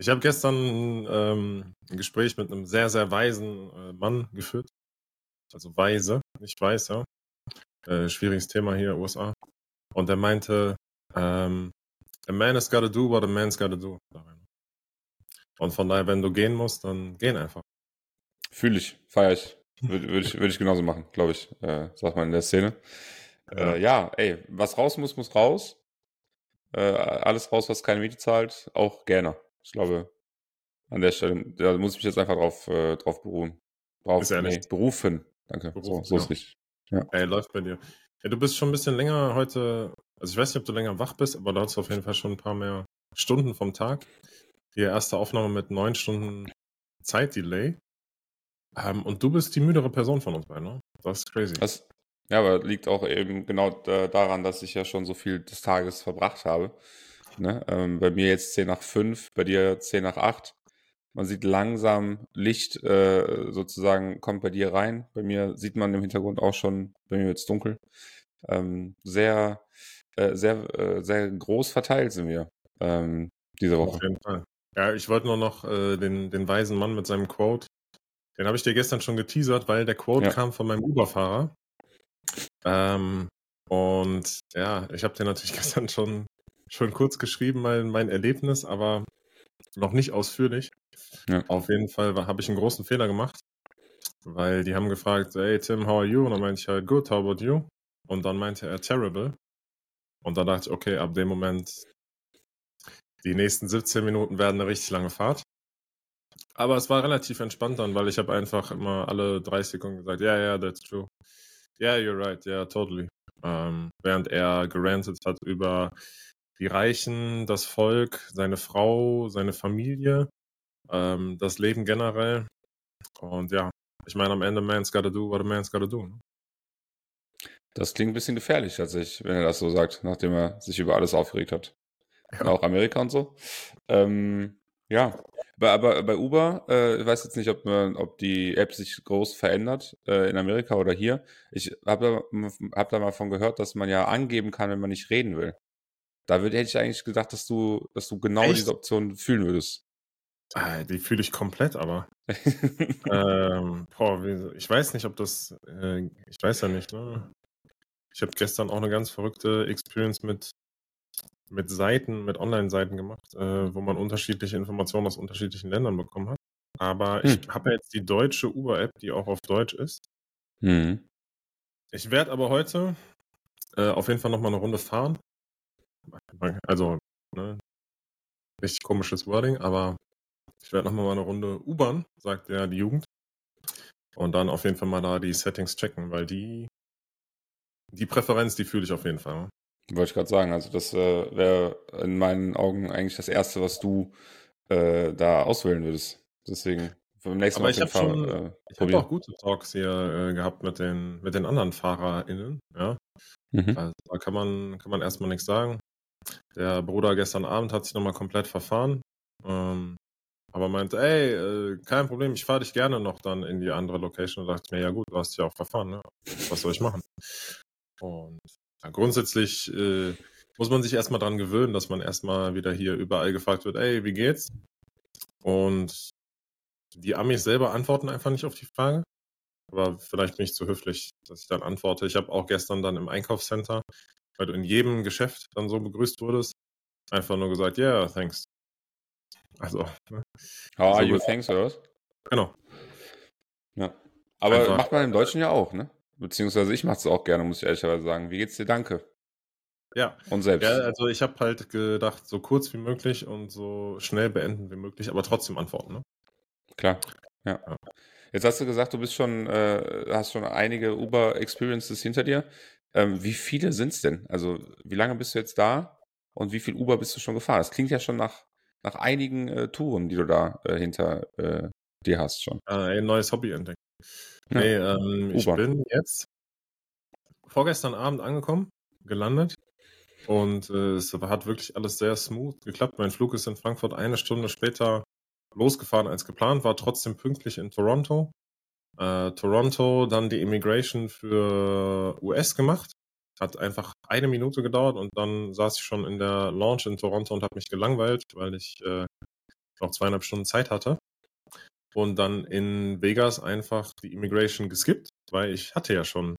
Ich habe gestern ähm, ein Gespräch mit einem sehr, sehr weisen äh, Mann geführt. Also weise, nicht weiß, ja. Äh, schwieriges Thema hier, USA. Und er meinte, ähm, a man has gotta do what a man's gotta do. Und von daher, wenn du gehen musst, dann gehen einfach. Fühle ich, feiere ich. Würde würd ich, würd ich genauso machen, glaube ich, äh, sagt man in der Szene. Ja. Äh, ja, ey, was raus muss, muss raus. Äh, alles raus, was keine Miete zahlt, auch gerne. Ich glaube, an der Stelle, da muss ich mich jetzt einfach drauf, äh, drauf beruhen. Drauf, ist nee, berufen. Danke. Berufen, so, so ja. ist richtig. Ja. Ey, läuft bei dir. Ja, du bist schon ein bisschen länger heute, also ich weiß nicht, ob du länger wach bist, aber du hast auf jeden Fall schon ein paar mehr Stunden vom Tag. Die erste Aufnahme mit neun Stunden Zeitdelay. Ähm, und du bist die müdere Person von uns beiden, ne? Das ist crazy. Das, ja, aber liegt auch eben genau daran, dass ich ja schon so viel des Tages verbracht habe. Ne? Ähm, bei mir jetzt 10 nach 5, bei dir 10 nach 8. Man sieht langsam Licht äh, sozusagen kommt bei dir rein. Bei mir sieht man im Hintergrund auch schon, bei mir wird es dunkel. Ähm, sehr, äh, sehr, äh, sehr groß verteilt sind wir ähm, diese Woche. Auf jeden Fall. Ja, ich wollte nur noch äh, den, den weisen Mann mit seinem Quote den habe ich dir gestern schon geteasert, weil der Quote ja. kam von meinem Uber-Fahrer. Ähm, und ja, ich habe dir natürlich gestern schon, schon kurz geschrieben, mein, mein Erlebnis, aber noch nicht ausführlich. Ja. Auf jeden Fall habe ich einen großen Fehler gemacht, weil die haben gefragt, hey Tim, how are you? Und dann meinte ich halt, good, how about you? Und dann meinte er, terrible. Und dann dachte ich, okay, ab dem Moment, die nächsten 17 Minuten werden eine richtig lange Fahrt. Aber es war relativ entspannt dann, weil ich habe einfach immer alle 30 Sekunden gesagt, ja, yeah, ja, yeah, that's true. Yeah, you're right, yeah, totally. Ähm, während er gerantet hat über die Reichen, das Volk, seine Frau, seine Familie, ähm, das Leben generell. Und ja, ich meine, am Ende, man's gotta do what a man's gotta do. Ne? Das klingt ein bisschen gefährlich, tatsächlich, wenn er das so sagt, nachdem er sich über alles aufgeregt hat. Ja. Auch Amerika und so. Ähm, ja, aber, aber bei Uber, äh, ich weiß jetzt nicht, ob, man, ob die App sich groß verändert äh, in Amerika oder hier. Ich habe da, hab da mal von gehört, dass man ja angeben kann, wenn man nicht reden will. Da würde, hätte ich eigentlich gedacht, dass du, dass du genau Echt? diese Option fühlen würdest. Ah, die fühle ich komplett, aber. ähm, boah, ich weiß nicht, ob das. Äh, ich weiß ja nicht, ne? Ich habe gestern auch eine ganz verrückte Experience mit mit Seiten, mit Online-Seiten gemacht, äh, wo man unterschiedliche Informationen aus unterschiedlichen Ländern bekommen hat. Aber hm. ich habe ja jetzt die deutsche Uber-App, die auch auf Deutsch ist. Hm. Ich werde aber heute äh, auf jeden Fall nochmal eine Runde fahren. Also, ne, richtig komisches Wording, aber ich werde nochmal eine Runde U-Bahn, sagt ja die Jugend. Und dann auf jeden Fall mal da die Settings checken, weil die, die Präferenz, die fühle ich auf jeden Fall. Wollte ich gerade sagen, also das äh, wäre in meinen Augen eigentlich das Erste, was du äh, da auswählen würdest. Deswegen beim nächsten Mal. Aber ich habe äh, ich habe auch gute Talks hier äh, gehabt mit den mit den anderen FahrerInnen. Ja, mhm. also, da kann man kann man erstmal nichts sagen. Der Bruder gestern Abend hat sich nochmal komplett verfahren. Ähm, aber meinte, ey, äh, kein Problem, ich fahre dich gerne noch dann in die andere Location. Und dachte ich mir, ja gut, du hast dich auch verfahren, ne? Was soll ich machen? Und ja, grundsätzlich äh, muss man sich erstmal dran gewöhnen, dass man erstmal wieder hier überall gefragt wird, ey, wie geht's? Und die Amis selber antworten einfach nicht auf die Frage. Aber vielleicht bin ich zu höflich, dass ich dann antworte. Ich habe auch gestern dann im Einkaufscenter, weil du in jedem Geschäft dann so begrüßt wurdest, einfach nur gesagt, yeah, thanks. Also. Ne? How are so you, thanks, oder was? Genau. Ja. Aber einfach, macht man im Deutschen ja auch, ne? Beziehungsweise ich mache es auch gerne, muss ich ehrlicherweise sagen. Wie geht's dir? Danke. Ja. Und selbst. Ja, also ich habe halt gedacht, so kurz wie möglich und so schnell beenden wie möglich, aber trotzdem antworten, ne? Klar. Ja. ja. Jetzt hast du gesagt, du bist schon, äh, hast schon einige Uber-Experiences hinter dir. Ähm, wie viele sind es denn? Also, wie lange bist du jetzt da und wie viel Uber bist du schon gefahren? Das klingt ja schon nach, nach einigen äh, Touren, die du da äh, hinter äh, dir hast schon. Ah, ein neues Hobby entdeckt. Nee, ähm, ich bin jetzt vorgestern Abend angekommen, gelandet und äh, es hat wirklich alles sehr smooth geklappt. Mein Flug ist in Frankfurt eine Stunde später losgefahren als geplant, war trotzdem pünktlich in Toronto. Äh, Toronto, dann die Immigration für US gemacht. Hat einfach eine Minute gedauert und dann saß ich schon in der Launch in Toronto und habe mich gelangweilt, weil ich äh, noch zweieinhalb Stunden Zeit hatte. Und dann in Vegas einfach die Immigration geskippt, weil ich hatte ja schon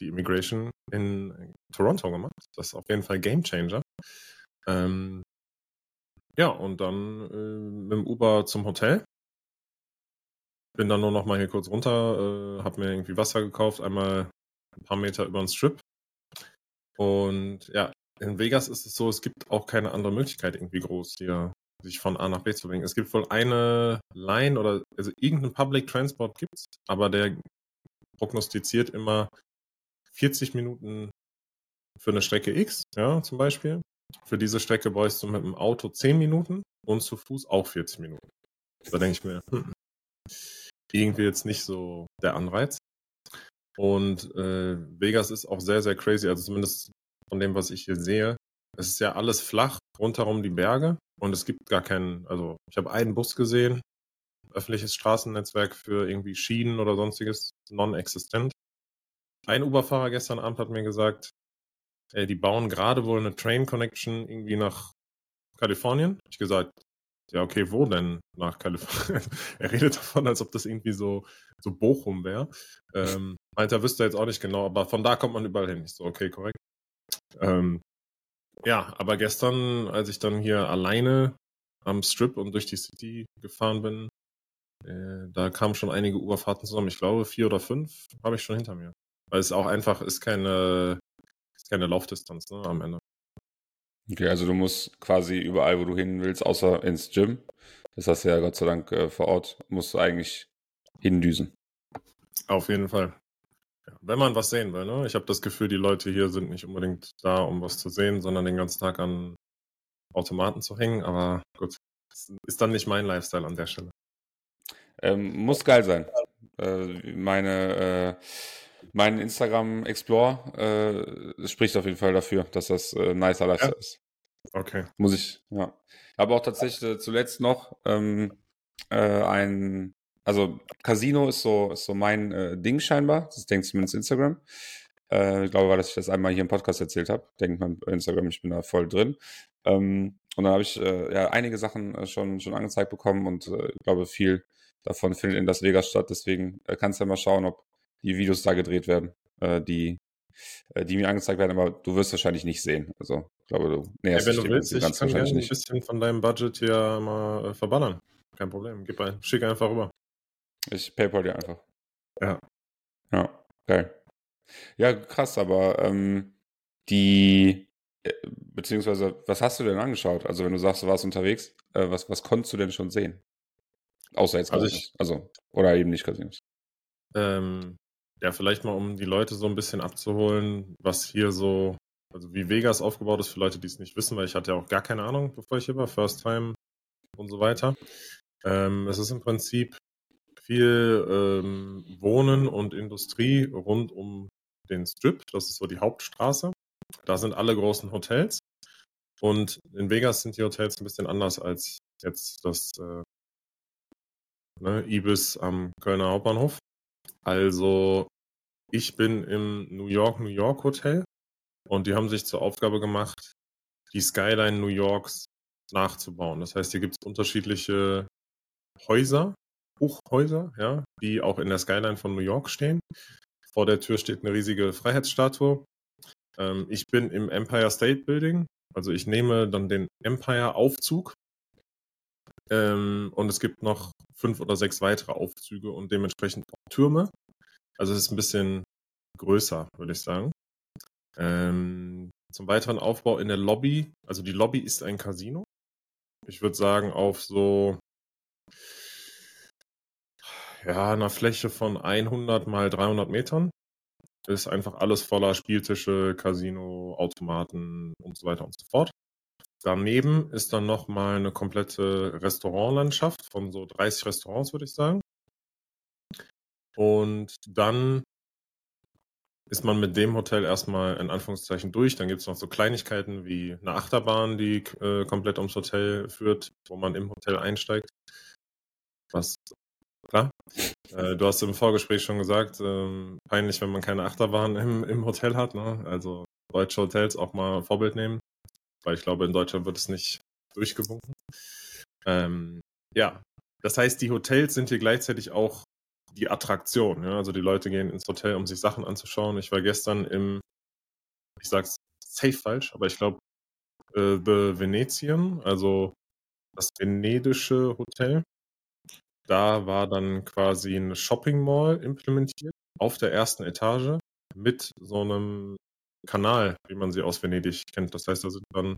die Immigration in Toronto gemacht. Das ist auf jeden Fall Game Changer. Ähm, ja, und dann äh, mit dem Uber zum Hotel. Bin dann nur noch mal hier kurz runter, äh, hab mir irgendwie Wasser gekauft, einmal ein paar Meter über den Strip. Und ja, in Vegas ist es so, es gibt auch keine andere Möglichkeit irgendwie groß hier sich von A nach B zu bringen. Es gibt wohl eine Line oder also irgendeinen Public Transport gibt's, aber der prognostiziert immer 40 Minuten für eine Strecke X, ja, zum Beispiel. Für diese Strecke bräuchst du mit dem Auto 10 Minuten und zu Fuß auch 40 Minuten. Da denke ich mir, hm, irgendwie jetzt nicht so der Anreiz. Und äh, Vegas ist auch sehr, sehr crazy, also zumindest von dem, was ich hier sehe. Es ist ja alles flach, rundherum die Berge und es gibt gar keinen, also ich habe einen Bus gesehen, öffentliches Straßennetzwerk für irgendwie Schienen oder sonstiges, non-existent. Ein Uberfahrer gestern Abend hat mir gesagt, ey, die bauen gerade wohl eine Train Connection irgendwie nach Kalifornien. Ich gesagt, ja, okay, wo denn nach Kalifornien? er redet davon, als ob das irgendwie so, so Bochum wäre. Ähm, meint er wüsste jetzt auch nicht genau, aber von da kommt man überall hin. Ich so, okay, korrekt. Ähm, ja, aber gestern, als ich dann hier alleine am Strip und durch die City gefahren bin, äh, da kamen schon einige Uberfahrten zusammen. Ich glaube, vier oder fünf habe ich schon hinter mir. Weil es auch einfach ist keine, ist keine Laufdistanz ne, am Ende. Okay, also du musst quasi überall, wo du hin willst, außer ins Gym. Das hast du ja Gott sei Dank äh, vor Ort, musst du eigentlich hindüsen. Auf jeden Fall. Ja, wenn man was sehen will, ne? Ich habe das Gefühl, die Leute hier sind nicht unbedingt da, um was zu sehen, sondern den ganzen Tag an Automaten zu hängen. Aber gut, ist dann nicht mein Lifestyle an der Stelle. Ähm, muss geil sein. Äh, meine äh, mein Instagram Explore äh, spricht auf jeden Fall dafür, dass das äh, nicer Lifestyle ja? ist. Okay. Muss ich, ja. Aber auch tatsächlich äh, zuletzt noch ähm, äh, ein, also Casino ist so, ist so mein äh, Ding scheinbar. Das denkt zumindest Instagram. Äh, ich glaube, weil ich das einmal hier im Podcast erzählt habe. Denkt man Instagram, ich bin da voll drin. Ähm, und dann habe ich äh, ja einige Sachen äh, schon, schon angezeigt bekommen und ich glaube, viel davon findet in Las Vegas statt. Deswegen kannst du ja mal schauen, ob die Videos da gedreht werden, äh, die, äh, die mir angezeigt werden, aber du wirst wahrscheinlich nicht sehen. Also ich glaube, du näherst ja, wenn du willst, ich kann gerne ein bisschen von deinem Budget hier mal äh, verballern. Kein Problem. Gib ein, schick einfach rüber. Ich PayPal dir einfach. Ja. Ja, geil. Ja, krass, aber ähm, die, äh, beziehungsweise, was hast du denn angeschaut? Also, wenn du sagst, du warst unterwegs, äh, was, was konntest du denn schon sehen? Außer jetzt also Ich, also, oder eben nicht Casinos. Ähm, ja, vielleicht mal, um die Leute so ein bisschen abzuholen, was hier so, also wie Vegas aufgebaut ist für Leute, die es nicht wissen, weil ich hatte ja auch gar keine Ahnung, bevor ich hier war, First Time und so weiter. Ähm, es ist im Prinzip viel ähm, Wohnen und Industrie rund um den Strip. Das ist so die Hauptstraße. Da sind alle großen Hotels. Und in Vegas sind die Hotels ein bisschen anders als jetzt das äh, ne, Ibis am Kölner Hauptbahnhof. Also ich bin im New York, New York Hotel und die haben sich zur Aufgabe gemacht, die Skyline New Yorks nachzubauen. Das heißt, hier gibt es unterschiedliche Häuser, Hochhäuser, ja, die auch in der Skyline von New York stehen. Vor der Tür steht eine riesige Freiheitsstatue. Ähm, ich bin im Empire State Building, also ich nehme dann den Empire-Aufzug ähm, und es gibt noch fünf oder sechs weitere Aufzüge und dementsprechend auch Türme. Also es ist ein bisschen größer, würde ich sagen. Ähm, zum weiteren Aufbau in der Lobby. Also die Lobby ist ein Casino. Ich würde sagen, auf so ja, einer Fläche von 100 mal 300 Metern ist einfach alles voller Spieltische, Casino, Automaten und so weiter und so fort. Daneben ist dann nochmal eine komplette Restaurantlandschaft von so 30 Restaurants, würde ich sagen. Und dann ist man mit dem Hotel erstmal in Anführungszeichen durch. Dann gibt es noch so Kleinigkeiten wie eine Achterbahn, die äh, komplett ums Hotel führt, wo man im Hotel einsteigt. Was, klar. Äh, du hast im Vorgespräch schon gesagt, äh, peinlich, wenn man keine Achterbahn im, im Hotel hat. Ne? Also deutsche Hotels auch mal Vorbild nehmen weil ich glaube, in Deutschland wird es nicht durchgewunken. Ähm, ja, das heißt, die Hotels sind hier gleichzeitig auch die Attraktion. Ja? Also die Leute gehen ins Hotel, um sich Sachen anzuschauen. Ich war gestern im, ich sag's safe falsch, aber ich glaube, äh, The Venetian, also das venedische Hotel. Da war dann quasi eine Shopping Mall implementiert auf der ersten Etage mit so einem Kanal, wie man sie aus Venedig kennt. Das heißt, da sind dann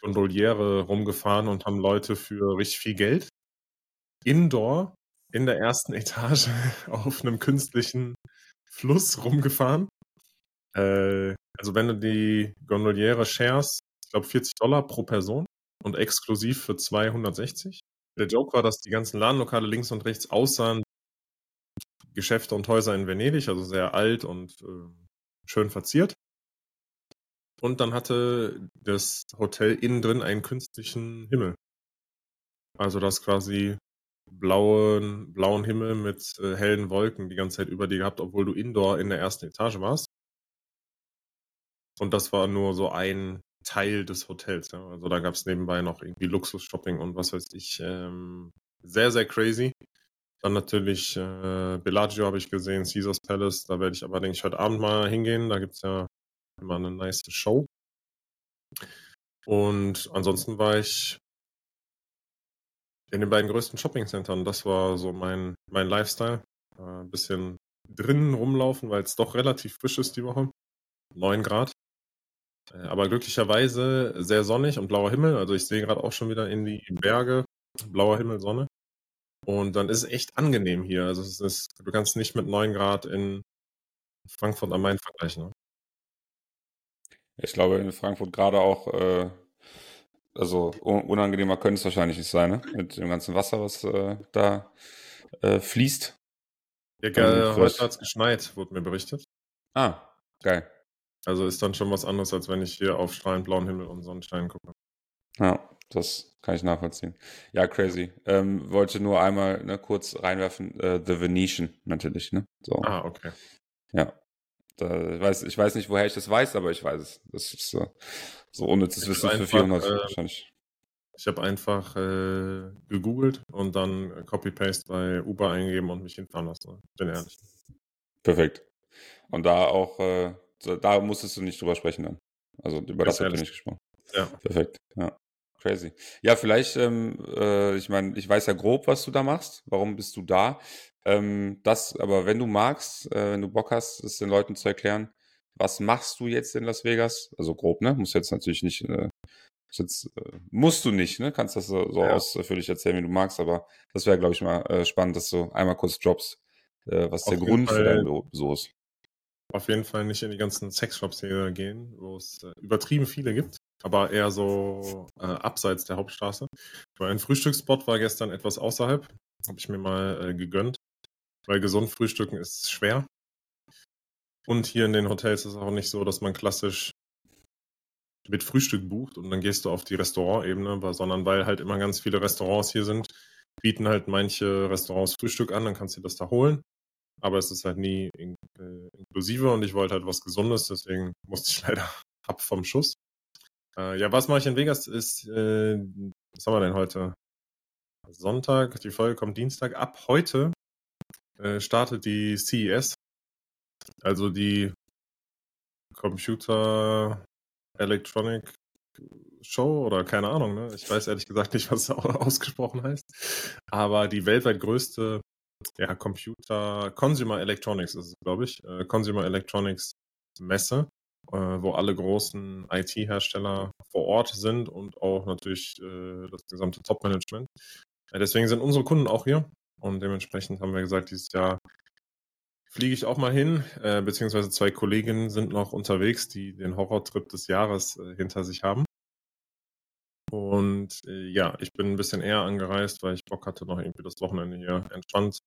Gondoliere rumgefahren und haben Leute für richtig viel Geld indoor in der ersten Etage auf einem künstlichen Fluss rumgefahren. Äh, also wenn du die Gondoliere shares, ich glaube 40 Dollar pro Person und exklusiv für 260. Der Joke war, dass die ganzen Ladenlokale links und rechts aussahen Geschäfte und Häuser in Venedig, also sehr alt und äh, schön verziert. Und dann hatte das Hotel innen drin einen künstlichen Himmel. Also das quasi blauen, blauen Himmel mit äh, hellen Wolken die ganze Zeit über dir gehabt, obwohl du indoor in der ersten Etage warst. Und das war nur so ein Teil des Hotels. Ja. Also da gab es nebenbei noch irgendwie Luxus-Shopping und was weiß ich. Ähm, sehr, sehr crazy. Dann natürlich äh, Bellagio habe ich gesehen, Caesars Palace. Da werde ich aber, denke ich, heute Abend mal hingehen. Da gibt es ja immer eine nice Show. Und ansonsten war ich in den beiden größten Shopping-Centern. Das war so mein, mein Lifestyle. Äh, ein bisschen drinnen rumlaufen, weil es doch relativ frisch ist die Woche. 9 Grad. Äh, aber glücklicherweise sehr sonnig und blauer Himmel. Also ich sehe gerade auch schon wieder in die Berge. Blauer Himmel, Sonne. Und dann ist es echt angenehm hier. Also es ist, du kannst nicht mit 9 Grad in Frankfurt am Main vergleichen. Ne? Ich glaube in Frankfurt gerade auch, äh, also unangenehmer könnte es wahrscheinlich nicht sein, ne? Mit dem ganzen Wasser, was äh, da äh, fließt. Ja, geil, heute hat es geschneit, wurde mir berichtet. Ah, geil. Also ist dann schon was anderes, als wenn ich hier auf strahlend blauen Himmel und Sonnenschein gucke. Ja, das kann ich nachvollziehen. Ja, crazy. Ähm, wollte nur einmal ne, kurz reinwerfen, äh, The Venetian natürlich, ne? So. Ah, okay. Ja. Da, ich, weiß, ich weiß nicht, woher ich das weiß, aber ich weiß es. Das ist so, so unnützes Wissen für 400 äh, wahrscheinlich. Ich habe einfach äh, gegoogelt und dann Copy-Paste bei Uber eingegeben und mich hinfahren lassen. Bin ehrlich. Perfekt. Und da auch äh, da musstest du nicht drüber sprechen dann. Also über das habt ihr nicht gesprochen. Ja. Perfekt. Ja. Crazy. Ja, vielleicht, ähm, äh, ich meine, ich weiß ja grob, was du da machst. Warum bist du da? Ähm, das, aber wenn du magst, äh, wenn du Bock hast, es den Leuten zu erklären, was machst du jetzt in Las Vegas? Also grob, ne? Muss jetzt natürlich nicht, äh, jetzt, äh, musst du nicht, ne? Kannst das so, so ja. ausführlich erzählen, wie du magst, aber das wäre, glaube ich, mal äh, spannend, dass du einmal kurz droppst, äh, was Auf der Grund Fall, für dein Besuch ist auf jeden Fall nicht in die ganzen Sexshops hier gehen, wo es äh, übertrieben viele gibt, aber eher so äh, abseits der Hauptstraße. Mein Frühstücksspot war gestern etwas außerhalb, habe ich mir mal äh, gegönnt, weil gesund frühstücken ist schwer. Und hier in den Hotels ist es auch nicht so, dass man klassisch mit Frühstück bucht und dann gehst du auf die Restaurantebene, sondern weil halt immer ganz viele Restaurants hier sind, bieten halt manche Restaurants Frühstück an, dann kannst du das da holen aber es ist halt nie in, äh, inklusive und ich wollte halt was Gesundes, deswegen musste ich leider ab vom Schuss. Äh, ja, was mache ich in Vegas ist, äh, was haben wir denn heute? Sonntag, die Folge kommt Dienstag. Ab heute äh, startet die CES, also die Computer Electronic Show oder keine Ahnung, ne? Ich weiß ehrlich gesagt nicht, was es ausgesprochen heißt. Aber die weltweit größte ja, Computer, Consumer Electronics ist es, glaube ich. Äh, Consumer Electronics Messe, äh, wo alle großen IT-Hersteller vor Ort sind und auch natürlich äh, das gesamte Top-Management. Deswegen sind unsere Kunden auch hier und dementsprechend haben wir gesagt, dieses Jahr fliege ich auch mal hin, äh, beziehungsweise zwei Kolleginnen sind noch unterwegs, die den Horrortrip des Jahres äh, hinter sich haben. Und äh, ja, ich bin ein bisschen eher angereist, weil ich Bock hatte, noch irgendwie das Wochenende hier entspannt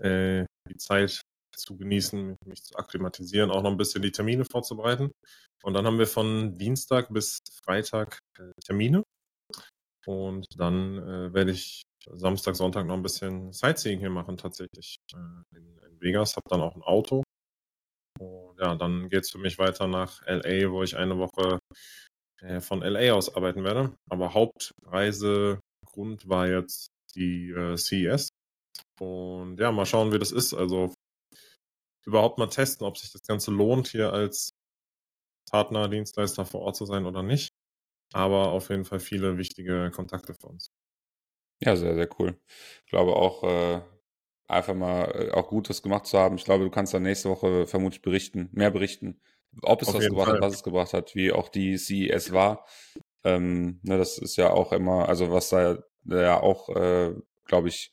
äh, die Zeit zu genießen, mich zu akklimatisieren, auch noch ein bisschen die Termine vorzubereiten. Und dann haben wir von Dienstag bis Freitag äh, Termine. Und dann äh, werde ich Samstag, Sonntag noch ein bisschen Sightseeing hier machen, tatsächlich äh, in, in, Vegas. Habe dann auch ein Auto. Und ja, dann geht es für mich weiter nach LA, wo ich eine Woche äh, von LA aus arbeiten werde. Aber Hauptreisegrund war jetzt die äh, CES. Und ja, mal schauen, wie das ist. Also überhaupt mal testen, ob sich das Ganze lohnt, hier als Partner, Dienstleister vor Ort zu sein oder nicht. Aber auf jeden Fall viele wichtige Kontakte für uns. Ja, sehr, sehr cool. Ich glaube auch, äh, einfach mal äh, auch Gutes gemacht zu haben. Ich glaube, du kannst dann nächste Woche vermutlich berichten, mehr berichten, ob es auf was gebracht Fall. hat, was es gebracht hat, wie auch die CES war. Ähm, ne, das ist ja auch immer, also was da ja auch, äh, glaube ich,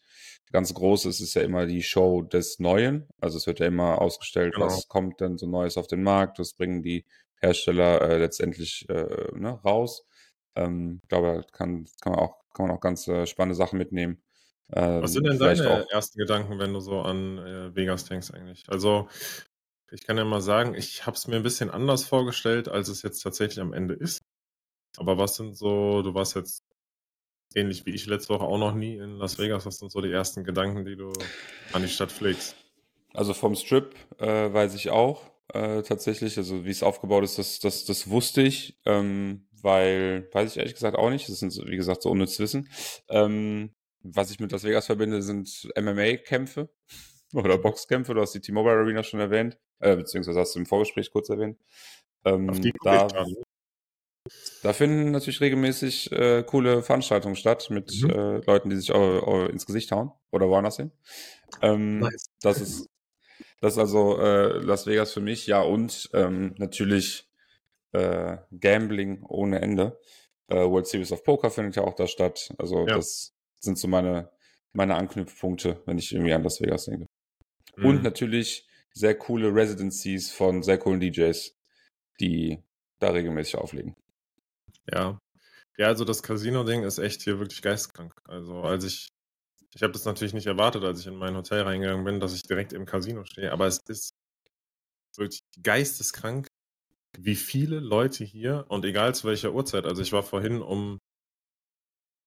ganz groß ist, ist ja immer die Show des Neuen. Also es wird ja immer ausgestellt, genau. was kommt denn so Neues auf den Markt, was bringen die Hersteller äh, letztendlich äh, ne, raus. Ähm, ich glaube, kann, kann, man auch, kann man auch ganz äh, spannende Sachen mitnehmen. Ähm, was sind denn deine auch, ersten Gedanken, wenn du so an äh, Vegas denkst eigentlich? Also ich kann ja mal sagen, ich habe es mir ein bisschen anders vorgestellt, als es jetzt tatsächlich am Ende ist. Aber was sind so, du warst jetzt ähnlich wie ich letzte Woche auch noch nie in Las Vegas, was sind so die ersten Gedanken, die du an die Stadt pflegst? Also vom Strip äh, weiß ich auch äh, tatsächlich, also wie es aufgebaut ist, das, das, das wusste ich, ähm, weil, weiß ich ehrlich gesagt auch nicht, das sind, wie gesagt, so unnütz Wissen. Ähm, was ich mit Las Vegas verbinde, sind MMA-Kämpfe oder Boxkämpfe. Du hast die T-Mobile Arena schon erwähnt, äh, beziehungsweise hast du im Vorgespräch kurz erwähnt. Ähm, Auf die da, da finden natürlich regelmäßig äh, coole Veranstaltungen statt mit mhm. äh, Leuten, die sich auch, auch ins Gesicht hauen oder woanders hin. Ähm, nice. Das ist das ist also äh, Las Vegas für mich, ja und ähm, natürlich äh, Gambling ohne Ende. Äh, World Series of Poker findet ja auch da statt. Also ja. das sind so meine meine Anknüpfpunkte, wenn ich irgendwie an Las Vegas denke. Mhm. Und natürlich sehr coole Residencies von sehr coolen DJs, die da regelmäßig auflegen. Ja. Ja, also das Casino-Ding ist echt hier wirklich geistkrank. Also als ich, ich habe das natürlich nicht erwartet, als ich in mein Hotel reingegangen bin, dass ich direkt im Casino stehe, aber es ist wirklich geisteskrank, wie viele Leute hier und egal zu welcher Uhrzeit, also ich war vorhin um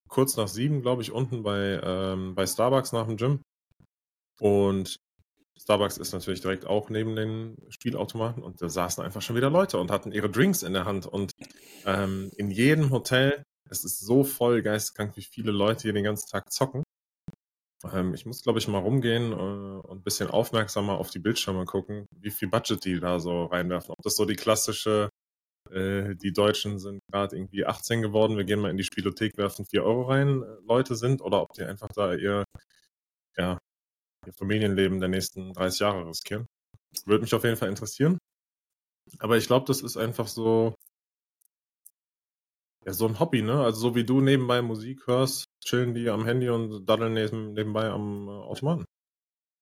kurz nach sieben, glaube ich, unten bei, ähm, bei Starbucks nach dem Gym und Starbucks ist natürlich direkt auch neben den Spielautomaten und da saßen einfach schon wieder Leute und hatten ihre Drinks in der Hand. Und ähm, in jedem Hotel, es ist so voll geisteskrank, wie viele Leute hier den ganzen Tag zocken. Ähm, ich muss, glaube ich, mal rumgehen äh, und ein bisschen aufmerksamer auf die Bildschirme gucken, wie viel Budget die da so reinwerfen. Ob das so die klassische, äh, die Deutschen sind gerade irgendwie 18 geworden, wir gehen mal in die Spielothek, werfen 4 Euro rein, äh, Leute sind, oder ob die einfach da ihr ja, ihr Familienleben der nächsten 30 Jahre riskieren. Würde mich auf jeden Fall interessieren. Aber ich glaube, das ist einfach so, ja, so ein Hobby, ne? Also so wie du nebenbei Musik hörst, chillen die am Handy und daddeln neben, nebenbei am äh, Automaten.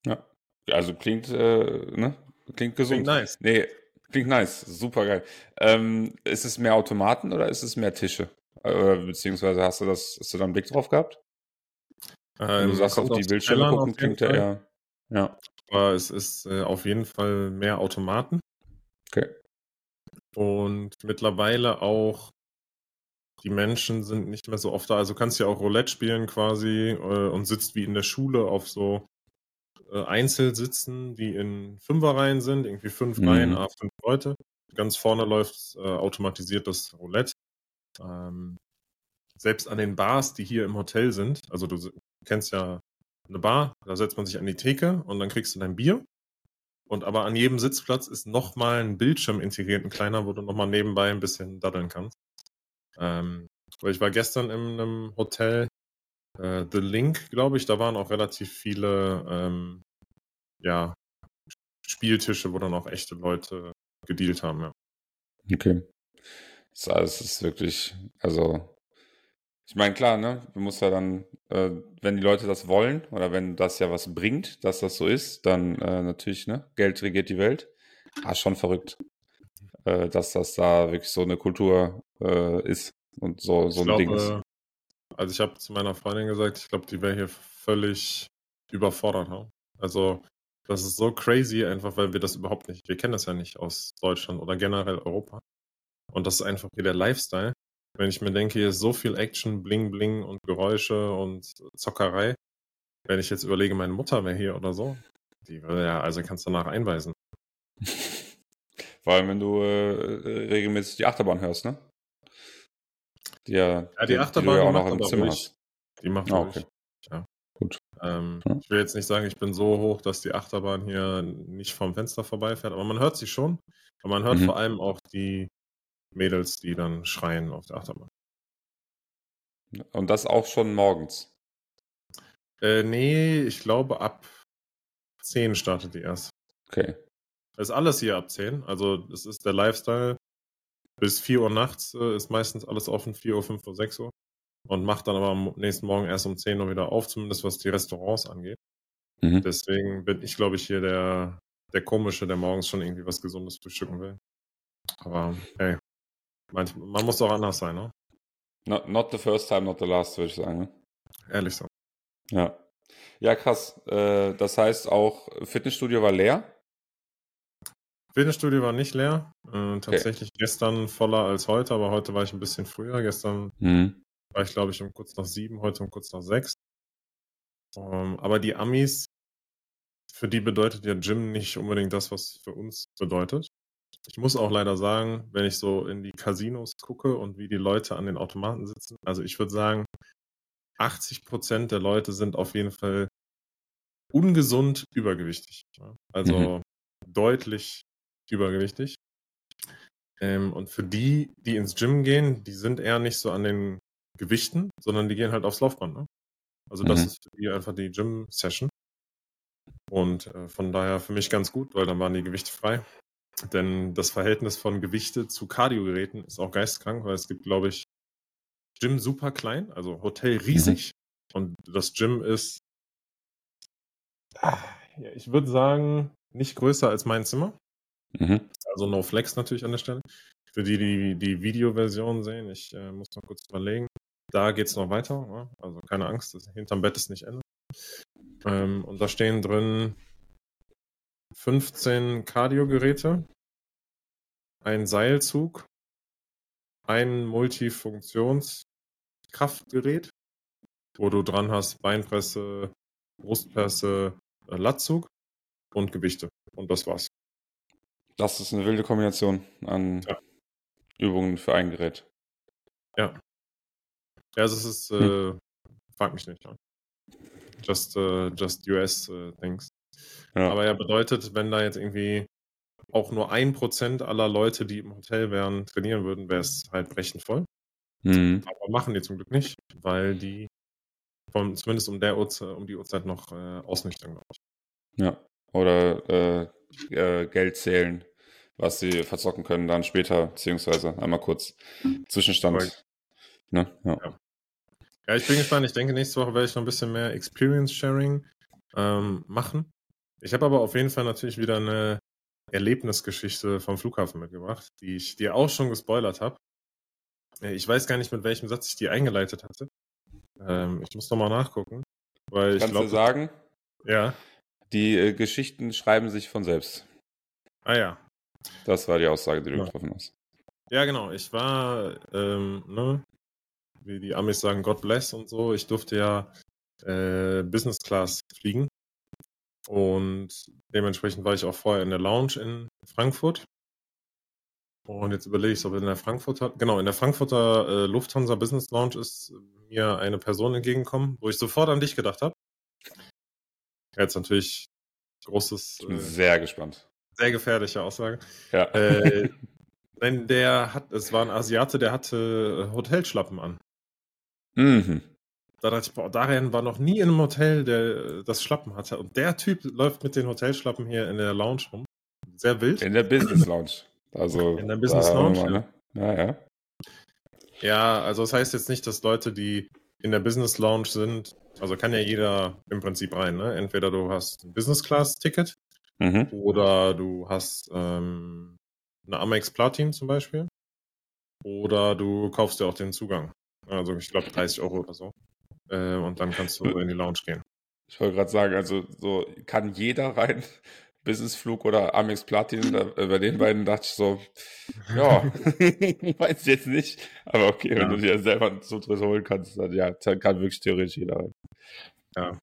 Ja. Also klingt, äh, ne? Klingt gesund. Klingt nice. Nee, klingt nice. Super geil. Ähm, ist es mehr Automaten oder ist es mehr Tische? Äh, beziehungsweise hast du das, hast du da einen Blick drauf gehabt? Ähm, du sagst, auf die Bildschirme gucken, klingt ja eher. Ja. Aber es ist äh, auf jeden Fall mehr Automaten. Okay. Und mittlerweile auch die Menschen sind nicht mehr so oft da. Also kannst ja auch Roulette spielen quasi äh, und sitzt wie in der Schule auf so äh, Einzelsitzen, die in Fünferreihen sind, irgendwie fünf mhm. Reihen, a fünf Leute. Ganz vorne läuft äh, automatisiert das Roulette. Ähm, selbst an den Bars, die hier im Hotel sind, also du kennst ja eine Bar, da setzt man sich an die Theke und dann kriegst du dein Bier. Und aber an jedem Sitzplatz ist nochmal ein Bildschirm integriert, ein kleiner, wo du nochmal nebenbei ein bisschen daddeln kannst. Ähm, weil ich war gestern in einem Hotel, äh, The Link, glaube ich, da waren auch relativ viele ähm, ja, Spieltische, wo dann auch echte Leute gedealt haben, ja. Okay. Das ist wirklich, also ich meine, klar, ne? Du musst ja dann, äh, wenn die Leute das wollen oder wenn das ja was bringt, dass das so ist, dann äh, natürlich, ne? Geld regiert die Welt. Ah, schon verrückt, äh, dass das da wirklich so eine Kultur äh, ist und so, so ein glaub, Ding ist. Äh, also ich habe zu meiner Freundin gesagt, ich glaube, die wäre hier völlig überfordert. Ne? Also das ist so crazy, einfach weil wir das überhaupt nicht, wir kennen das ja nicht aus Deutschland oder generell Europa. Und das ist einfach hier der Lifestyle. Wenn ich mir denke, hier ist so viel Action, Bling Bling und Geräusche und Zockerei. Wenn ich jetzt überlege, meine Mutter wäre hier oder so, die würde ja, also kannst du danach einweisen. Vor allem, wenn du äh, regelmäßig die Achterbahn hörst, ne? Die ja, ja die, die Achterbahn die, ja auch noch im Zimmer ruhig. Die macht ah, okay. Ja. Gut. Ähm, ja. Ich will jetzt nicht sagen, ich bin so hoch, dass die Achterbahn hier nicht vom Fenster vorbeifährt, aber man hört sie schon. Und man hört mhm. vor allem auch die Mädels, die dann schreien auf der Achterbahn. Und das auch schon morgens? Äh, nee, ich glaube ab 10 startet die erst. Okay. Das ist alles hier ab 10. Also, das ist der Lifestyle. Bis 4 Uhr nachts äh, ist meistens alles offen, 4 Uhr, 5 Uhr, 6 Uhr. Und macht dann aber am nächsten Morgen erst um 10 Uhr wieder auf, zumindest was die Restaurants angeht. Mhm. Deswegen bin ich, glaube ich, hier der, der Komische, der morgens schon irgendwie was Gesundes frühstücken will. Aber hey, manchmal, man muss auch anders sein, ne? Not, not the first time, not the last, würde ich sagen. Ne? Ehrlich so. Ja. Ja, krass. Äh, das heißt auch, Fitnessstudio war leer? Fitnessstudio war nicht leer. Äh, tatsächlich okay. gestern voller als heute, aber heute war ich ein bisschen früher. Gestern mhm. war ich, glaube ich, um kurz nach sieben, heute um kurz nach sechs. Ähm, aber die Amis, für die bedeutet ja Gym nicht unbedingt das, was für uns bedeutet. Ich muss auch leider sagen, wenn ich so in die Casinos gucke und wie die Leute an den Automaten sitzen, also ich würde sagen, 80 Prozent der Leute sind auf jeden Fall ungesund übergewichtig. Also mhm. deutlich übergewichtig. Ähm, und für die, die ins Gym gehen, die sind eher nicht so an den Gewichten, sondern die gehen halt aufs Laufband. Ne? Also das mhm. ist für die einfach die Gym-Session. Und äh, von daher für mich ganz gut, weil dann waren die Gewichte frei. Denn das Verhältnis von Gewichte zu Kardiogeräten ist auch geistkrank, weil es gibt, glaube ich, Gym super klein, also Hotel riesig. Mhm. Und das Gym ist, ja, ich würde sagen, nicht größer als mein Zimmer. Mhm. Also No Flex natürlich an der Stelle. Für die, die die Videoversion sehen, ich äh, muss noch kurz überlegen. Da geht es noch weiter. Ja? Also keine Angst, das hinterm Bett ist nicht Ende. Ähm, und da stehen drin 15 Cardio-Geräte, ein Seilzug, ein Multifunktionskraftgerät, wo du dran hast Beinpresse, Brustpresse, äh, Latzug und Gewichte. Und das war's. Das ist eine wilde Kombination an ja. Übungen für ein Gerät. Ja. Ja, also es ist, hm. äh, frag mich nicht. Ja. Just, uh, just US uh, things. Ja. Aber ja, bedeutet, wenn da jetzt irgendwie auch nur ein Prozent aller Leute, die im Hotel wären, trainieren würden, wäre es halt brechend voll. Mhm. Aber machen die zum Glück nicht, weil die von, zumindest um, der Uhrzeit, um die Uhrzeit noch äh, ausnüchtern, glaube ich. Ja, oder äh, äh, Geld zählen, was sie verzocken können dann später, beziehungsweise einmal kurz Zwischenstand. Ne? Ja. ja. Ja. ich bin gespannt. Ich denke, nächste Woche werde ich noch ein bisschen mehr Experience Sharing ähm, machen. Ich habe aber auf jeden Fall natürlich wieder eine Erlebnisgeschichte vom Flughafen mitgebracht, die ich dir auch schon gespoilert habe. Äh, ich weiß gar nicht, mit welchem Satz ich die eingeleitet hatte. Ähm, ich muss noch mal nachgucken. Weil Kannst ich glaub, du sagen? Ja. Die äh, Geschichten schreiben sich von selbst. Ah ja. Das war die Aussage, die du ja. getroffen hast. Ja, genau. Ich war, ähm, ne, wie die Amis sagen, God bless und so. Ich durfte ja äh, Business Class fliegen. Und dementsprechend war ich auch vorher in der Lounge in Frankfurt. Und jetzt überlege ich, ob in der Frankfurter, genau, in der Frankfurter äh, Lufthansa Business Lounge ist mir eine Person entgegengekommen, wo ich sofort an dich gedacht habe. Jetzt natürlich großes. Ich bin äh, sehr gespannt. Sehr gefährliche Aussage. Ja. Äh, wenn der hat, es war ein Asiate, der hatte Hotelschlappen an. Mhm. Da dachte ich, boah, Darian war noch nie in einem Hotel, der das Schlappen hatte. Und der Typ läuft mit den Hotelschlappen hier in der Lounge rum. Sehr wild. In der Business Lounge. Also, in der Business Lounge. Mal, ne? ja. ja. Ja, also das heißt jetzt nicht, dass Leute, die in der Business Lounge sind, also kann ja jeder im Prinzip rein. Ne? Entweder du hast ein Business Class Ticket mhm. oder du hast ähm, eine Amex Platin zum Beispiel. Oder du kaufst dir auch den Zugang. Also ich glaube 30 Euro oder so. Äh, und dann kannst du in die Lounge gehen. Ich wollte gerade sagen, also so kann jeder rein. Businessflug oder Amex Platin, da, bei den beiden dachte ich so, ja, weiß ich jetzt nicht. Aber okay, ja. wenn du dir selber Zutritt holen kannst, dann ja, dann kann wirklich theoretisch jeder rein. Ja.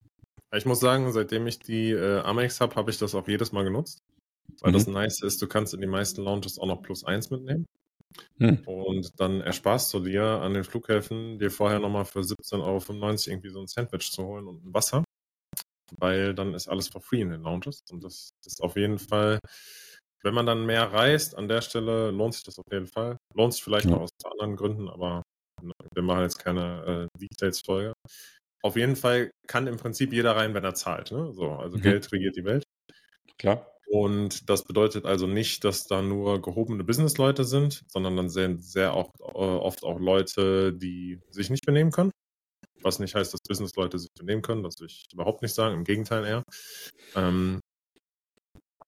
Ich muss sagen, seitdem ich die äh, Amex habe, habe ich das auch jedes Mal genutzt. Weil mhm. das nice ist, du kannst in die meisten Lounges auch noch plus eins mitnehmen. Hm. Und dann ersparst du dir an den Flughäfen, dir vorher nochmal für 17,95 Euro irgendwie so ein Sandwich zu holen und ein Wasser. Weil dann ist alles for free in den Lounges. Und das ist auf jeden Fall, wenn man dann mehr reist, an der Stelle lohnt sich das auf jeden Fall. Lohnt sich vielleicht ja. noch aus anderen Gründen, aber wir machen jetzt keine äh, Details-Folge. Auf jeden Fall kann im Prinzip jeder rein, wenn er zahlt. Ne? So, also mhm. Geld regiert die Welt. Klar. Und das bedeutet also nicht, dass da nur gehobene Businessleute sind, sondern dann sind sehr oft, äh, oft auch Leute, die sich nicht benehmen können. Was nicht heißt, dass Businessleute sich benehmen können, das will ich überhaupt nicht sagen, im Gegenteil eher. Ähm,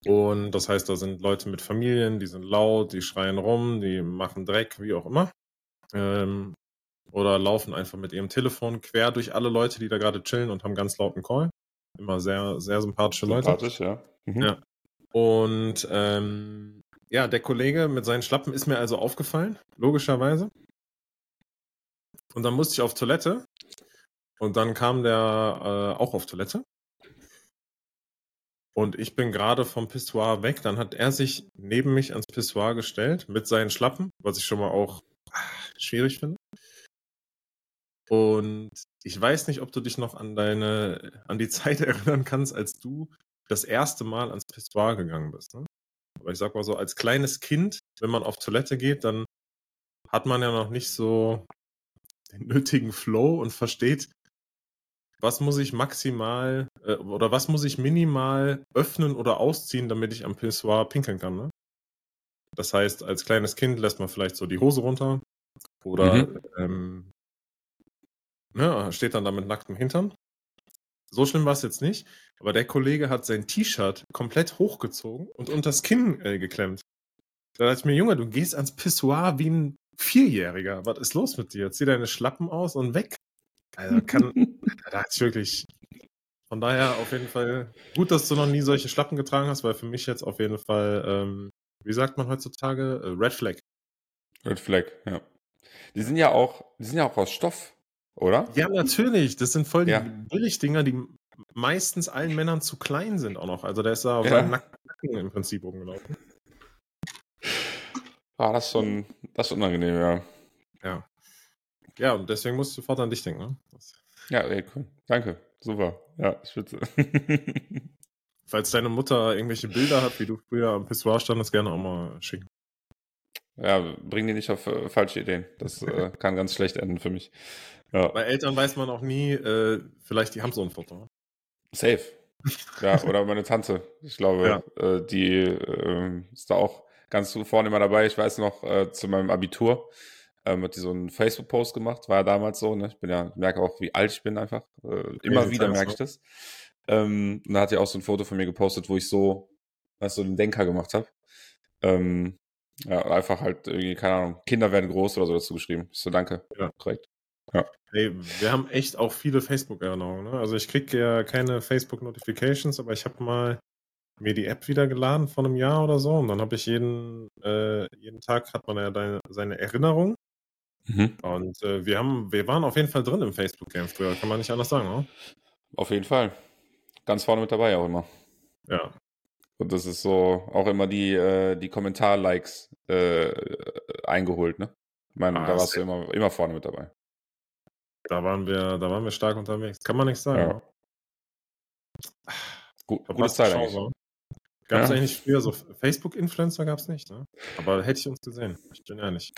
und das heißt, da sind Leute mit Familien, die sind laut, die schreien rum, die machen Dreck, wie auch immer. Ähm, oder laufen einfach mit ihrem Telefon quer durch alle Leute, die da gerade chillen und haben ganz lauten Call. Immer sehr, sehr sympathische Leute. Sympathisch, ja. Mhm. ja. Und ähm, ja, der Kollege mit seinen Schlappen ist mir also aufgefallen, logischerweise. Und dann musste ich auf Toilette. Und dann kam der äh, auch auf Toilette. Und ich bin gerade vom Pissoir weg. Dann hat er sich neben mich ans Pissoir gestellt mit seinen Schlappen, was ich schon mal auch ach, schwierig finde. Und ich weiß nicht, ob du dich noch an deine, an die Zeit erinnern kannst, als du das erste Mal ans Pissoir gegangen bist. Ne? Aber ich sag mal so, als kleines Kind, wenn man auf Toilette geht, dann hat man ja noch nicht so den nötigen Flow und versteht, was muss ich maximal äh, oder was muss ich minimal öffnen oder ausziehen, damit ich am Pissoir pinkeln kann. Ne? Das heißt, als kleines Kind lässt man vielleicht so die Hose runter oder mhm. ähm, Ne, steht dann da mit nacktem Hintern. So schlimm war es jetzt nicht, aber der Kollege hat sein T-Shirt komplett hochgezogen und unter das Kinn äh, geklemmt. Da dachte ich mir, Junge, du gehst ans Pissoir wie ein Vierjähriger. Was ist los mit dir? Zieh deine Schlappen aus und weg. Also kann, da ich wirklich. Von daher auf jeden Fall gut, dass du noch nie solche Schlappen getragen hast, weil für mich jetzt auf jeden Fall, ähm, wie sagt man heutzutage, äh, Red Flag. Red Flag, ja. Die sind ja auch, die sind ja auch aus Stoff. Oder? Ja, natürlich. Das sind voll die ja. Billigdinger, die meistens allen Männern zu klein sind auch noch. Also der ist da auf ja. seinem Nacken im Prinzip rumgelaufen. Ah, das ist schon, das ist unangenehm, ja. Ja. Ja, und deswegen musst du sofort an dich denken, ne? Ja, ey, cool. Danke. Super. Ja, spitze. Falls deine Mutter irgendwelche Bilder hat, wie du früher am Pissoir standest, gerne auch mal schicken. Ja, bring die nicht auf äh, falsche Ideen. Das äh, kann ganz schlecht enden für mich. Ja. Bei Eltern weiß man auch nie, äh, vielleicht die haben so ein Foto. Safe. Ja, oder meine Tante. Ich glaube, ja. äh, die äh, ist da auch ganz vorne immer dabei. Ich weiß noch, äh, zu meinem Abitur ähm, hat die so einen Facebook-Post gemacht. War ja damals so. Ne? Ich bin ja, merke auch, wie alt ich bin einfach. Äh, immer wieder merke ich das. Ähm, und da hat sie auch so ein Foto von mir gepostet, wo ich so, was so den Denker gemacht habe. Ähm, ja, einfach halt irgendwie, keine Ahnung, Kinder werden groß oder so dazu geschrieben. Ich so, danke. Ja. Korrekt. Ja. Hey, wir haben echt auch viele Facebook-Erinnerungen. Ne? Also ich kriege ja keine Facebook-Notifications, aber ich habe mal mir die App wieder geladen vor einem Jahr oder so und dann habe ich jeden, äh, jeden Tag hat man ja deine, seine Erinnerung. Mhm. Und äh, wir haben, wir waren auf jeden Fall drin im Facebook-Game früher, kann man nicht anders sagen, oder? Auf jeden Fall. Ganz vorne mit dabei auch immer. Ja. Und das ist so auch immer die, äh, die Kommentar-Likes äh, eingeholt, ne? Ich meine, ah, da warst du immer, immer vorne mit dabei. Da waren wir, da waren wir stark unterwegs. Kann man nicht sagen. Ja. Gut, gute Zeit eigentlich. Gab es ja. eigentlich früher so Facebook-Influencer gab es nicht, ne? Aber hätte ich uns gesehen. Ich bin ehrlich.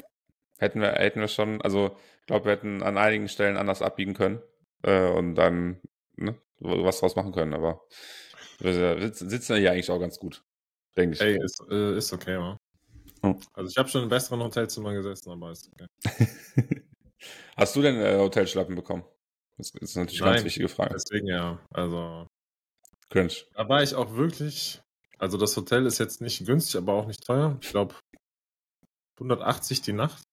Hätten wir, hätten wir schon, also ich glaube, wir hätten an einigen Stellen anders abbiegen können äh, und dann ne, was draus machen können, aber wir sitzen ja hier eigentlich auch ganz gut, denke ich. Ey, ist, äh, ist okay, ja. Hm. Also ich habe schon in besseren Hotelzimmern gesessen, aber ist okay. Hast du denn äh, Hotelschlappen bekommen? Das ist natürlich eine ganz wichtige Frage. Deswegen ja. Also. Cringe. Da war ich auch wirklich. Also das Hotel ist jetzt nicht günstig, aber auch nicht teuer. Ich glaube 180 die Nacht.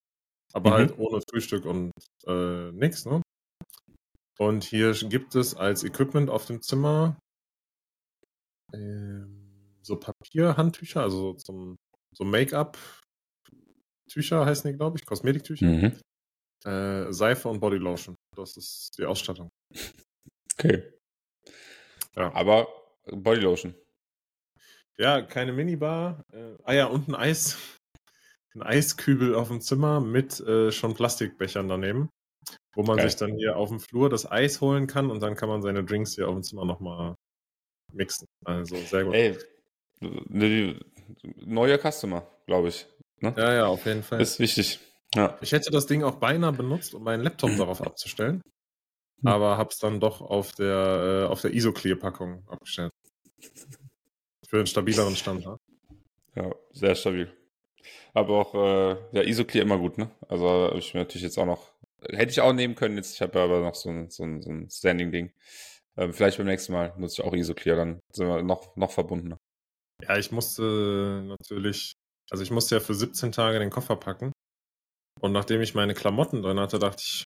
Aber mhm. halt ohne Frühstück und äh, nix, ne? Und hier gibt es als Equipment auf dem Zimmer ähm, so Papierhandtücher, also zum so Make-up-Tücher heißen die, glaube ich, Kosmetiktücher. Mhm. Äh, Seife und Bodylotion. Das ist die Ausstattung. Okay. Ja. Aber Bodylotion. Ja, keine Minibar. Äh, ah ja, und ein Eis. Einen Eiskübel auf dem Zimmer mit äh, schon Plastikbechern daneben, wo man Geil. sich dann hier auf dem Flur das Eis holen kann und dann kann man seine Drinks hier auf dem Zimmer nochmal mixen. Also sehr gut. Ey, ne, neuer Customer, glaube ich. Ne? Ja, ja, auf jeden Fall. Ist wichtig. Ja. Ich hätte das Ding auch beinahe benutzt, um meinen Laptop darauf abzustellen, hm. aber habe es dann doch auf der, äh, auf der Isoclear-Packung abgestellt. Für einen stabileren Standard. Ja, sehr stabil. Aber auch, äh, ja, Isoclear immer gut, ne? Also habe ich mir natürlich jetzt auch noch, hätte ich auch nehmen können, jetzt, ich habe aber noch so ein, so ein, so ein Standing-Ding. Ähm, vielleicht beim nächsten Mal nutze ich auch Isoclear, dann sind wir noch, noch verbundener. Ja, ich musste natürlich, also ich musste ja für 17 Tage den Koffer packen. Und nachdem ich meine Klamotten drin hatte, dachte ich,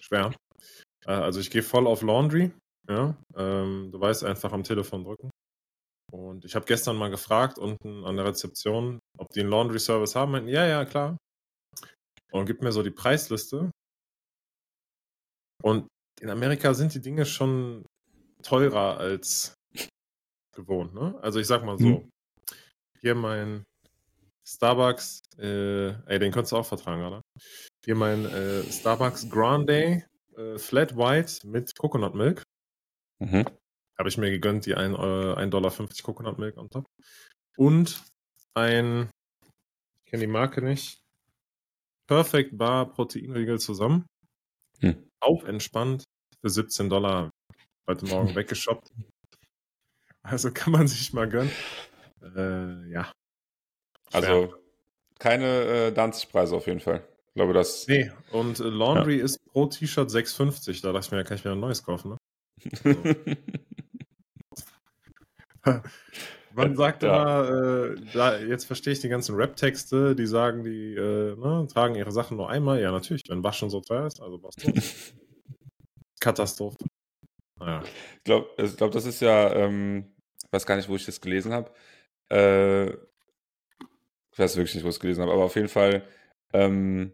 schwer. Äh, also ich gehe voll auf Laundry. Ja, ähm, du weißt, einfach am Telefon drücken. Und ich habe gestern mal gefragt unten an der Rezeption, ob die einen Laundry Service haben. Meinten, ja, ja, klar. Und gibt mir so die Preisliste. Und in Amerika sind die Dinge schon teurer als gewohnt. Ne? Also ich sag mal so, hm. hier mein Starbucks, äh, ey, den könntest du auch vertragen, oder? Hier mein äh, Starbucks Grande äh, Flat White mit Coconut Milk. Mhm. Habe ich mir gegönnt, die 1,50 Dollar Coconut Milk on top. Und ein, ich kenne die Marke nicht, Perfect Bar Proteinriegel zusammen. Hm. Auch entspannt für 17 Dollar heute Morgen weggeshoppt. Also kann man sich mal gönnen. Äh, ja. Also keine äh, Danzig-Preise auf jeden Fall. Ich glaube, das. Nee, und äh, Laundry ja. ist pro T-Shirt 6,50. Da dachte ich mir, kann ich mir ein neues kaufen, ne? Also. Man sagt ja. immer, äh, da, jetzt verstehe ich die ganzen Rap-Texte, die sagen, die äh, ne, tragen ihre Sachen nur einmal. Ja, natürlich, wenn Waschen so teuer ist, also was du. Katastrophe. Naja. Ich glaube, ich glaub, das ist ja, ähm, ich weiß gar nicht, wo ich das gelesen habe. Äh, ich weiß wirklich nicht, wo ich es gelesen habe, aber auf jeden Fall ähm,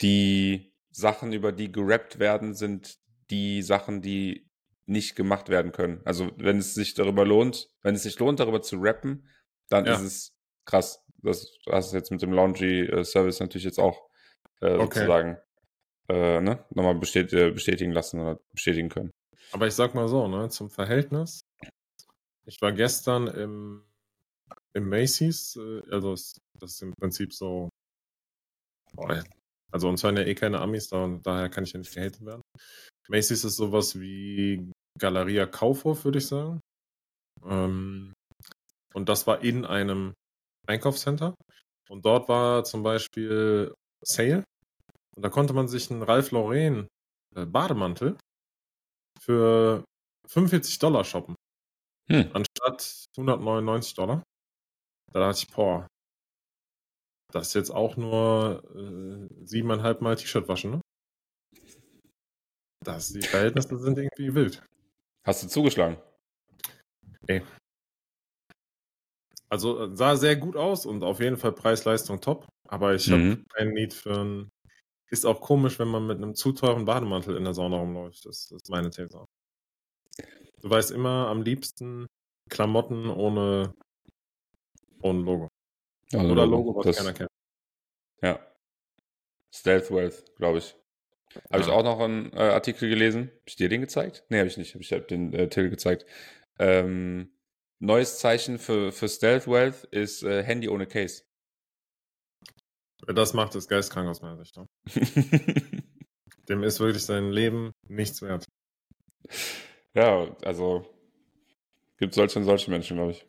die Sachen, über die gerappt werden, sind die Sachen, die nicht gemacht werden können. Also wenn es sich darüber lohnt, wenn es sich lohnt, darüber zu rappen, dann ja. ist es krass. Das hast du jetzt mit dem Laundry-Service natürlich jetzt auch äh, okay. sozusagen äh, ne, nochmal bestät äh, bestätigen lassen oder bestätigen können. Aber ich sag mal so, ne, zum Verhältnis. Ich war gestern im, im Macy's, äh, also das ist im Prinzip so, boah, also uns hören ja eh keine Amis da und daher kann ich ja nicht gehatet werden. Macy's ist sowas wie Galeria Kaufhof, würde ich sagen. Ähm, und das war in einem Einkaufscenter. Und dort war zum Beispiel Sale. Und da konnte man sich einen Ralph Lauren äh, Bademantel für 45 Dollar shoppen. Hm. Anstatt 199 Dollar. Da dachte ich, boah, das ist jetzt auch nur äh, siebeneinhalb Mal T-Shirt waschen, ne? Das, die Verhältnisse sind irgendwie wild. Hast du zugeschlagen? Nee. Also äh, sah sehr gut aus und auf jeden Fall Preis-Leistung top. Aber ich mhm. habe keinen Need für ein. Ist auch komisch, wenn man mit einem zu teuren Bademantel in der Sauna rumläuft. Das, das ist meine These. Du weißt immer am liebsten Klamotten ohne, ohne Logo. Also Oder Logo, was das, keiner kennt. Ja. Stealth Wealth, glaube ich. Habe ich auch noch einen äh, Artikel gelesen. Habe ich dir den gezeigt? Nee, habe ich nicht. Habe ich hab den äh, Till gezeigt. Ähm, neues Zeichen für, für Stealth Wealth ist äh, Handy ohne Case. Das macht es geistkrank aus meiner Sicht. Ne? Dem ist wirklich sein Leben nichts wert. Ja, also gibt solche und solche Menschen, glaube ich.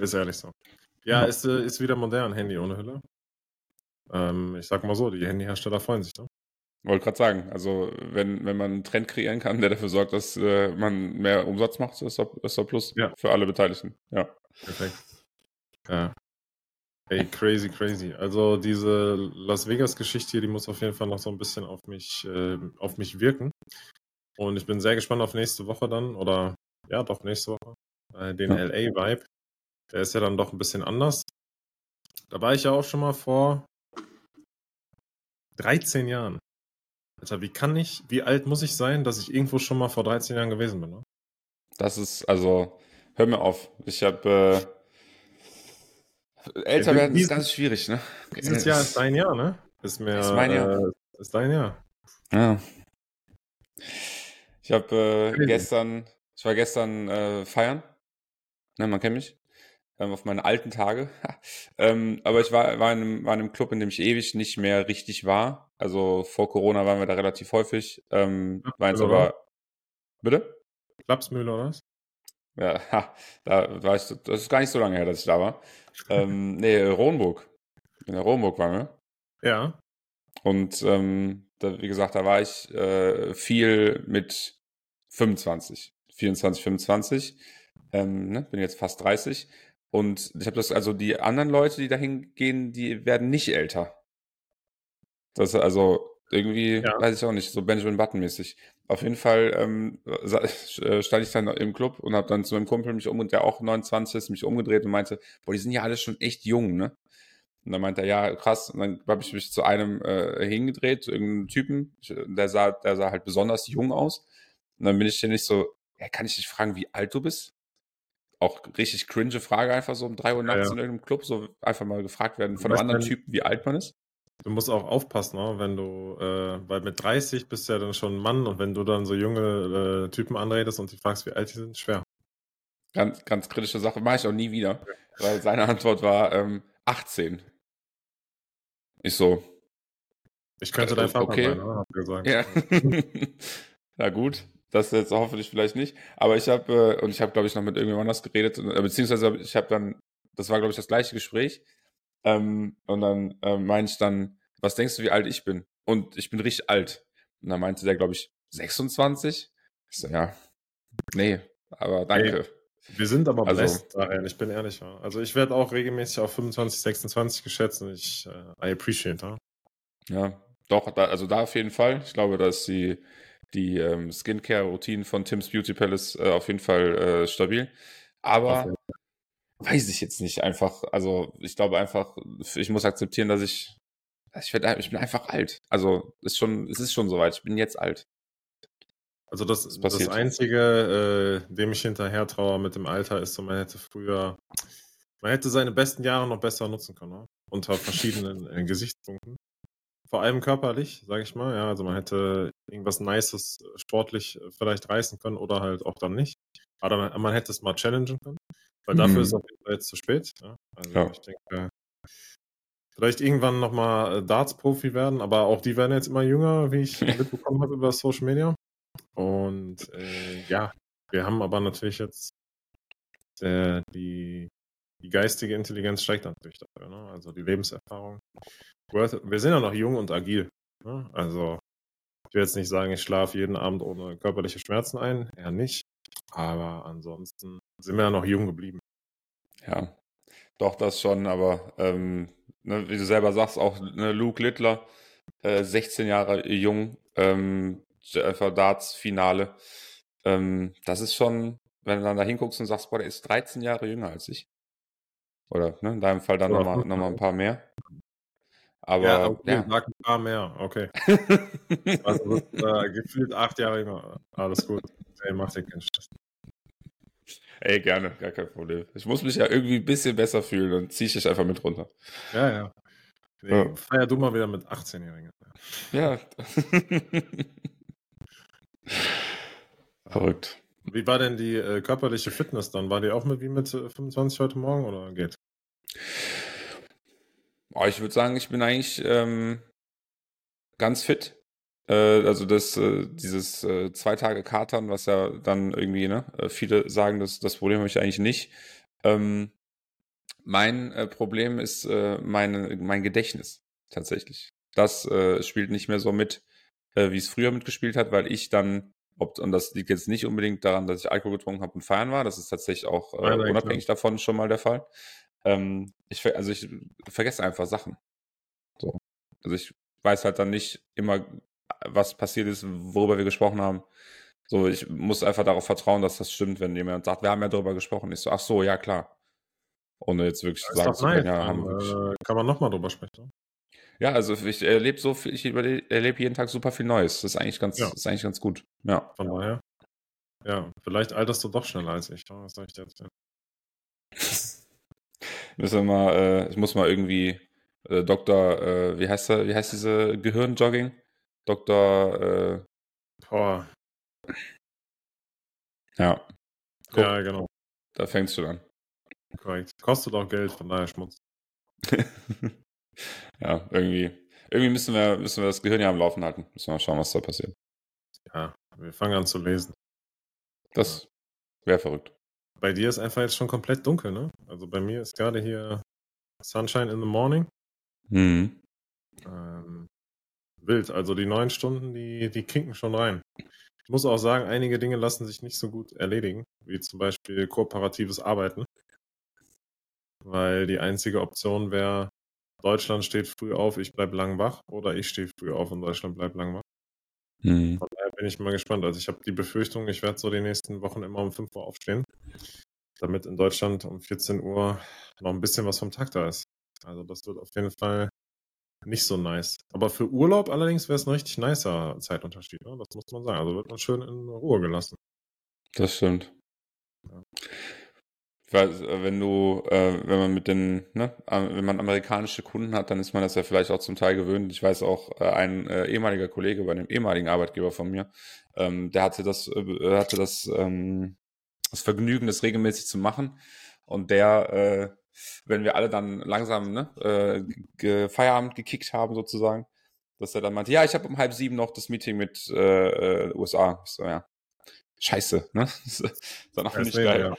Ist ehrlich so. Ja, ist, äh, ist wieder modern, Handy ohne Hülle. Ähm, ich sag mal so, die Handyhersteller freuen sich. Ne? Wollte gerade sagen, also wenn, wenn man einen Trend kreieren kann, der dafür sorgt, dass äh, man mehr Umsatz macht, ist das, ist das Plus ja. für alle Beteiligten. Ja. Perfekt. Ja. Ey, crazy, crazy. Also diese Las Vegas-Geschichte hier, die muss auf jeden Fall noch so ein bisschen auf mich, äh, auf mich wirken. Und ich bin sehr gespannt auf nächste Woche dann, oder ja, doch nächste Woche, äh, den ja. LA-Vibe. Der ist ja dann doch ein bisschen anders. Da war ich ja auch schon mal vor 13 Jahren. Alter, wie kann ich, wie alt muss ich sein, dass ich irgendwo schon mal vor 13 Jahren gewesen bin? Ne? Das ist, also, hör mir auf. Ich habe, älter ja, werden ist ganz schwierig, ne? Dieses Jahr ist dein Jahr, ne? Ist mir. Ist mein Jahr. Äh, ist dein Jahr. Ja. Ich habe äh, gestern, ich war gestern äh, feiern. Ne, man kennt mich. Ähm, auf meine alten Tage. ähm, aber ich war, war, in einem, war in einem Club, in dem ich ewig nicht mehr richtig war. Also vor Corona waren wir da relativ häufig. Ähm, war jetzt aber. Bitte? Klapsmühle oder was? Ja, ha, da war ich, das ist gar nicht so lange her, dass ich da war. ähm, nee, Ronburg. In der Ronburg waren wir. Ja. Und ähm, da, wie gesagt, da war ich äh, viel mit 25, 24, 25. Ähm, ne? Bin jetzt fast 30. Und ich habe das, also die anderen Leute, die da hingehen, die werden nicht älter. Das also irgendwie, ja. weiß ich auch nicht, so Benjamin Button-mäßig. Auf jeden Fall ähm, äh, stand ich dann im Club und habe dann zu meinem Kumpel mich umgedreht, der auch 29 ist, mich umgedreht und meinte, boah, die sind ja alle schon echt jung, ne? Und dann meinte er, ja, krass. Und dann habe ich mich zu einem äh, hingedreht, zu irgendeinem Typen, der sah, der sah halt besonders jung aus. Und dann bin ich dir nicht so, ja, kann ich dich fragen, wie alt du bist? Auch richtig cringe Frage, einfach so um drei Uhr nachts ja, ja. in irgendeinem Club, so einfach mal gefragt werden von einem anderen Typen, wie alt man ist. Du musst auch aufpassen, ne? wenn du, äh, weil mit 30 bist du ja dann schon ein Mann und wenn du dann so junge äh, Typen anredest und die fragst, wie alt die sind, schwer. Ganz, ganz kritische Sache, mache ich auch nie wieder, weil seine Antwort war ähm, 18. Ich so. Ich könnte äh, dein Vater okay. sein, ne? gesagt. Ja. Na gut, das jetzt hoffentlich vielleicht nicht. Aber ich habe, äh, und ich habe, glaube ich, noch mit irgendjemand anders geredet, äh, beziehungsweise ich habe dann, das war, glaube ich, das gleiche Gespräch. Ähm, und dann äh, meinte ich dann, was denkst du, wie alt ich bin? Und ich bin richtig alt. Und dann meinte der, glaube ich, 26. Ich so, ja, nee, aber danke. Hey, wir sind aber also, blessed ich bin ehrlich. Also ich werde auch regelmäßig auf 25, 26 geschätzt und ich, äh, I appreciate, ja. Ja, doch, da, also da auf jeden Fall. Ich glaube, dass die, die ähm, Skincare-Routinen von Tim's Beauty Palace äh, auf jeden Fall äh, stabil. Aber Weiß ich jetzt nicht einfach. Also ich glaube einfach, ich muss akzeptieren, dass ich, ich, werd, ich bin einfach alt. Also ist schon, es ist schon soweit. Ich bin jetzt alt. Also das, das, das Einzige, äh, dem ich hinterher traue mit dem Alter, ist so, man hätte früher, man hätte seine besten Jahre noch besser nutzen können, ne? unter verschiedenen äh, Gesichtspunkten. Vor allem körperlich, sage ich mal. Ja, also man hätte irgendwas Nices sportlich äh, vielleicht reißen können oder halt auch dann nicht. Aber man, man hätte es mal challengen können. Weil mhm. dafür ist es auf jeden Fall jetzt zu spät. Ja? Also ja. ich denke, vielleicht irgendwann nochmal äh, Darts-Profi werden, aber auch die werden jetzt immer jünger, wie ich mitbekommen habe über Social Media. Und äh, ja, wir haben aber natürlich jetzt äh, die, die geistige Intelligenz steigt natürlich dafür, ne? also die Lebenserfahrung. Wir sind ja noch jung und agil. Ne? Also ich will jetzt nicht sagen, ich schlafe jeden Abend ohne körperliche Schmerzen ein, eher nicht. Aber ansonsten sind wir ja noch jung geblieben. Ja, doch, das schon, aber ähm, ne, wie du selber sagst, auch ne, Luke Littler, äh, 16 Jahre jung, ähm, Darts-Finale. Ähm, das ist schon, wenn du dann da hinguckst und sagst, boah, der ist 13 Jahre jünger als ich. Oder ne, in deinem Fall dann nochmal noch mal ein paar mehr. Aber ja, okay, ja. ein paar mehr, okay. also äh, gefühlt acht Jahre jünger. Alles gut. Ey, mach dir keinen Stress. Ey, gerne, gar kein Problem. Ich muss mich ja irgendwie ein bisschen besser fühlen, dann ziehe ich dich einfach mit runter. Ja, ja. Nee, ja. Feier du mal wieder mit 18-Jährigen. Ja. Verrückt. Wie war denn die äh, körperliche Fitness dann? War die auch mit wie mit 25 äh, heute Morgen oder geht? Oh, ich würde sagen, ich bin eigentlich ähm, ganz fit. Äh, also das, äh, dieses äh, zwei Tage Katern, was ja dann irgendwie, ne, äh, viele sagen, das, das Problem habe ich eigentlich nicht. Ähm, mein äh, Problem ist äh, meine, mein Gedächtnis tatsächlich. Das spielt nicht mehr so mit, wie es früher mitgespielt hat, weil ich dann, ob, und das liegt jetzt nicht unbedingt daran, dass ich Alkohol getrunken habe und feiern war, das ist tatsächlich auch äh, nein, nein, unabhängig klar. davon schon mal der Fall. Ähm, ich, also ich vergesse einfach Sachen. So. Also ich weiß halt dann nicht immer, was passiert ist, worüber wir gesprochen haben. So, ich muss einfach darauf vertrauen, dass das stimmt, wenn jemand sagt, wir haben ja darüber gesprochen. Ich so, ach so, ja klar. Ohne jetzt wirklich zu sagen zu können, ja, haben wir äh, Kann man nochmal drüber sprechen. Ja, also ich erlebe so viel, ich erlebe jeden Tag super viel Neues. Das ist eigentlich ganz, ja. ist eigentlich ganz gut. Ja. Von daher. Ja, vielleicht alterst du doch schneller als ich. Was soll ich dir erzählen? Müssen wir mal, äh, ich muss mal irgendwie äh, Dr., äh, wie heißt er, wie heißt diese Gehirnjogging? Dr. Äh, Boah. Ja. Guck, ja, genau. Da fängst du an. Korrekt. Kostet auch Geld, von daher Schmutz. ja, irgendwie. Irgendwie müssen wir, müssen wir das Gehirn ja am Laufen halten. Müssen wir mal schauen, was da passiert. Ja, wir fangen an zu lesen. Das wäre verrückt. Bei dir ist einfach jetzt schon komplett dunkel, ne? Also bei mir ist gerade hier Sunshine in the Morning. Mhm. Ähm, wild. Also die neun Stunden, die, die kinken schon rein. Ich muss auch sagen, einige Dinge lassen sich nicht so gut erledigen, wie zum Beispiel kooperatives Arbeiten. Weil die einzige Option wäre, Deutschland steht früh auf, ich bleibe lang wach, oder ich stehe früh auf und Deutschland bleibt lang wach. Mhm. Bin ich mal gespannt. Also ich habe die Befürchtung, ich werde so die nächsten Wochen immer um 5 Uhr aufstehen, damit in Deutschland um 14 Uhr noch ein bisschen was vom Tag da ist. Also das wird auf jeden Fall nicht so nice. Aber für Urlaub allerdings wäre es ein richtig nicer Zeitunterschied. Ne? Das muss man sagen. Also wird man schön in Ruhe gelassen. Das stimmt. Ja. Weiß, äh, wenn du, äh, wenn man mit den, ne, wenn man amerikanische Kunden hat, dann ist man das ja vielleicht auch zum Teil gewöhnt. Ich weiß auch, äh, ein äh, ehemaliger Kollege bei einem ehemaligen Arbeitgeber von mir, ähm, der hatte das, äh, hatte das, ähm, das Vergnügen, das regelmäßig zu machen. Und der, äh, wenn wir alle dann langsam ne, äh, Feierabend gekickt haben sozusagen, dass er dann meinte, ja, ich habe um halb sieben noch das Meeting mit äh, äh USA. Ich so, ja, scheiße, ne? Das ist dann auch nicht geil. Ja.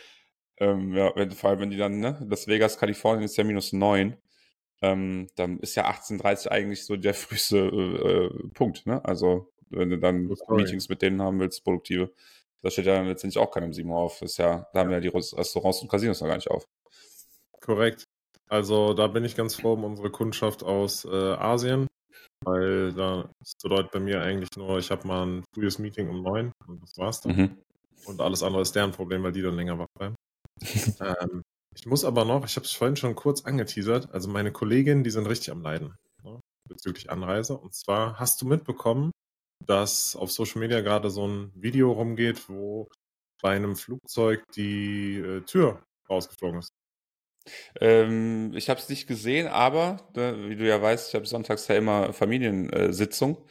Ähm, ja, wenn, vor allem, wenn die dann, ne, das Vegas, Kalifornien ist ja minus neun, ähm, dann ist ja 18.30 eigentlich so der früheste äh, äh, Punkt, ne? Also, wenn du dann Meetings mit denen haben willst, produktive, da steht ja dann letztendlich auch keiner um 7 Uhr auf. Das ist ja, da haben ja die Restaurants und Casinos noch gar nicht auf. Korrekt. Also da bin ich ganz froh um unsere Kundschaft aus äh, Asien, weil da das bedeutet bei mir eigentlich nur, ich habe mal ein frühes Meeting um neun und das war's dann. Mhm. Und alles andere ist deren Problem, weil die dann länger wach bleiben. ähm, ich muss aber noch, ich habe es vorhin schon kurz angeteasert, also meine Kolleginnen, die sind richtig am Leiden ne, bezüglich Anreise. Und zwar hast du mitbekommen, dass auf Social Media gerade so ein Video rumgeht, wo bei einem Flugzeug die äh, Tür rausgeflogen ist. Ähm, ich habe es nicht gesehen, aber ne, wie du ja weißt, ich habe sonntags ja immer Familiensitzung.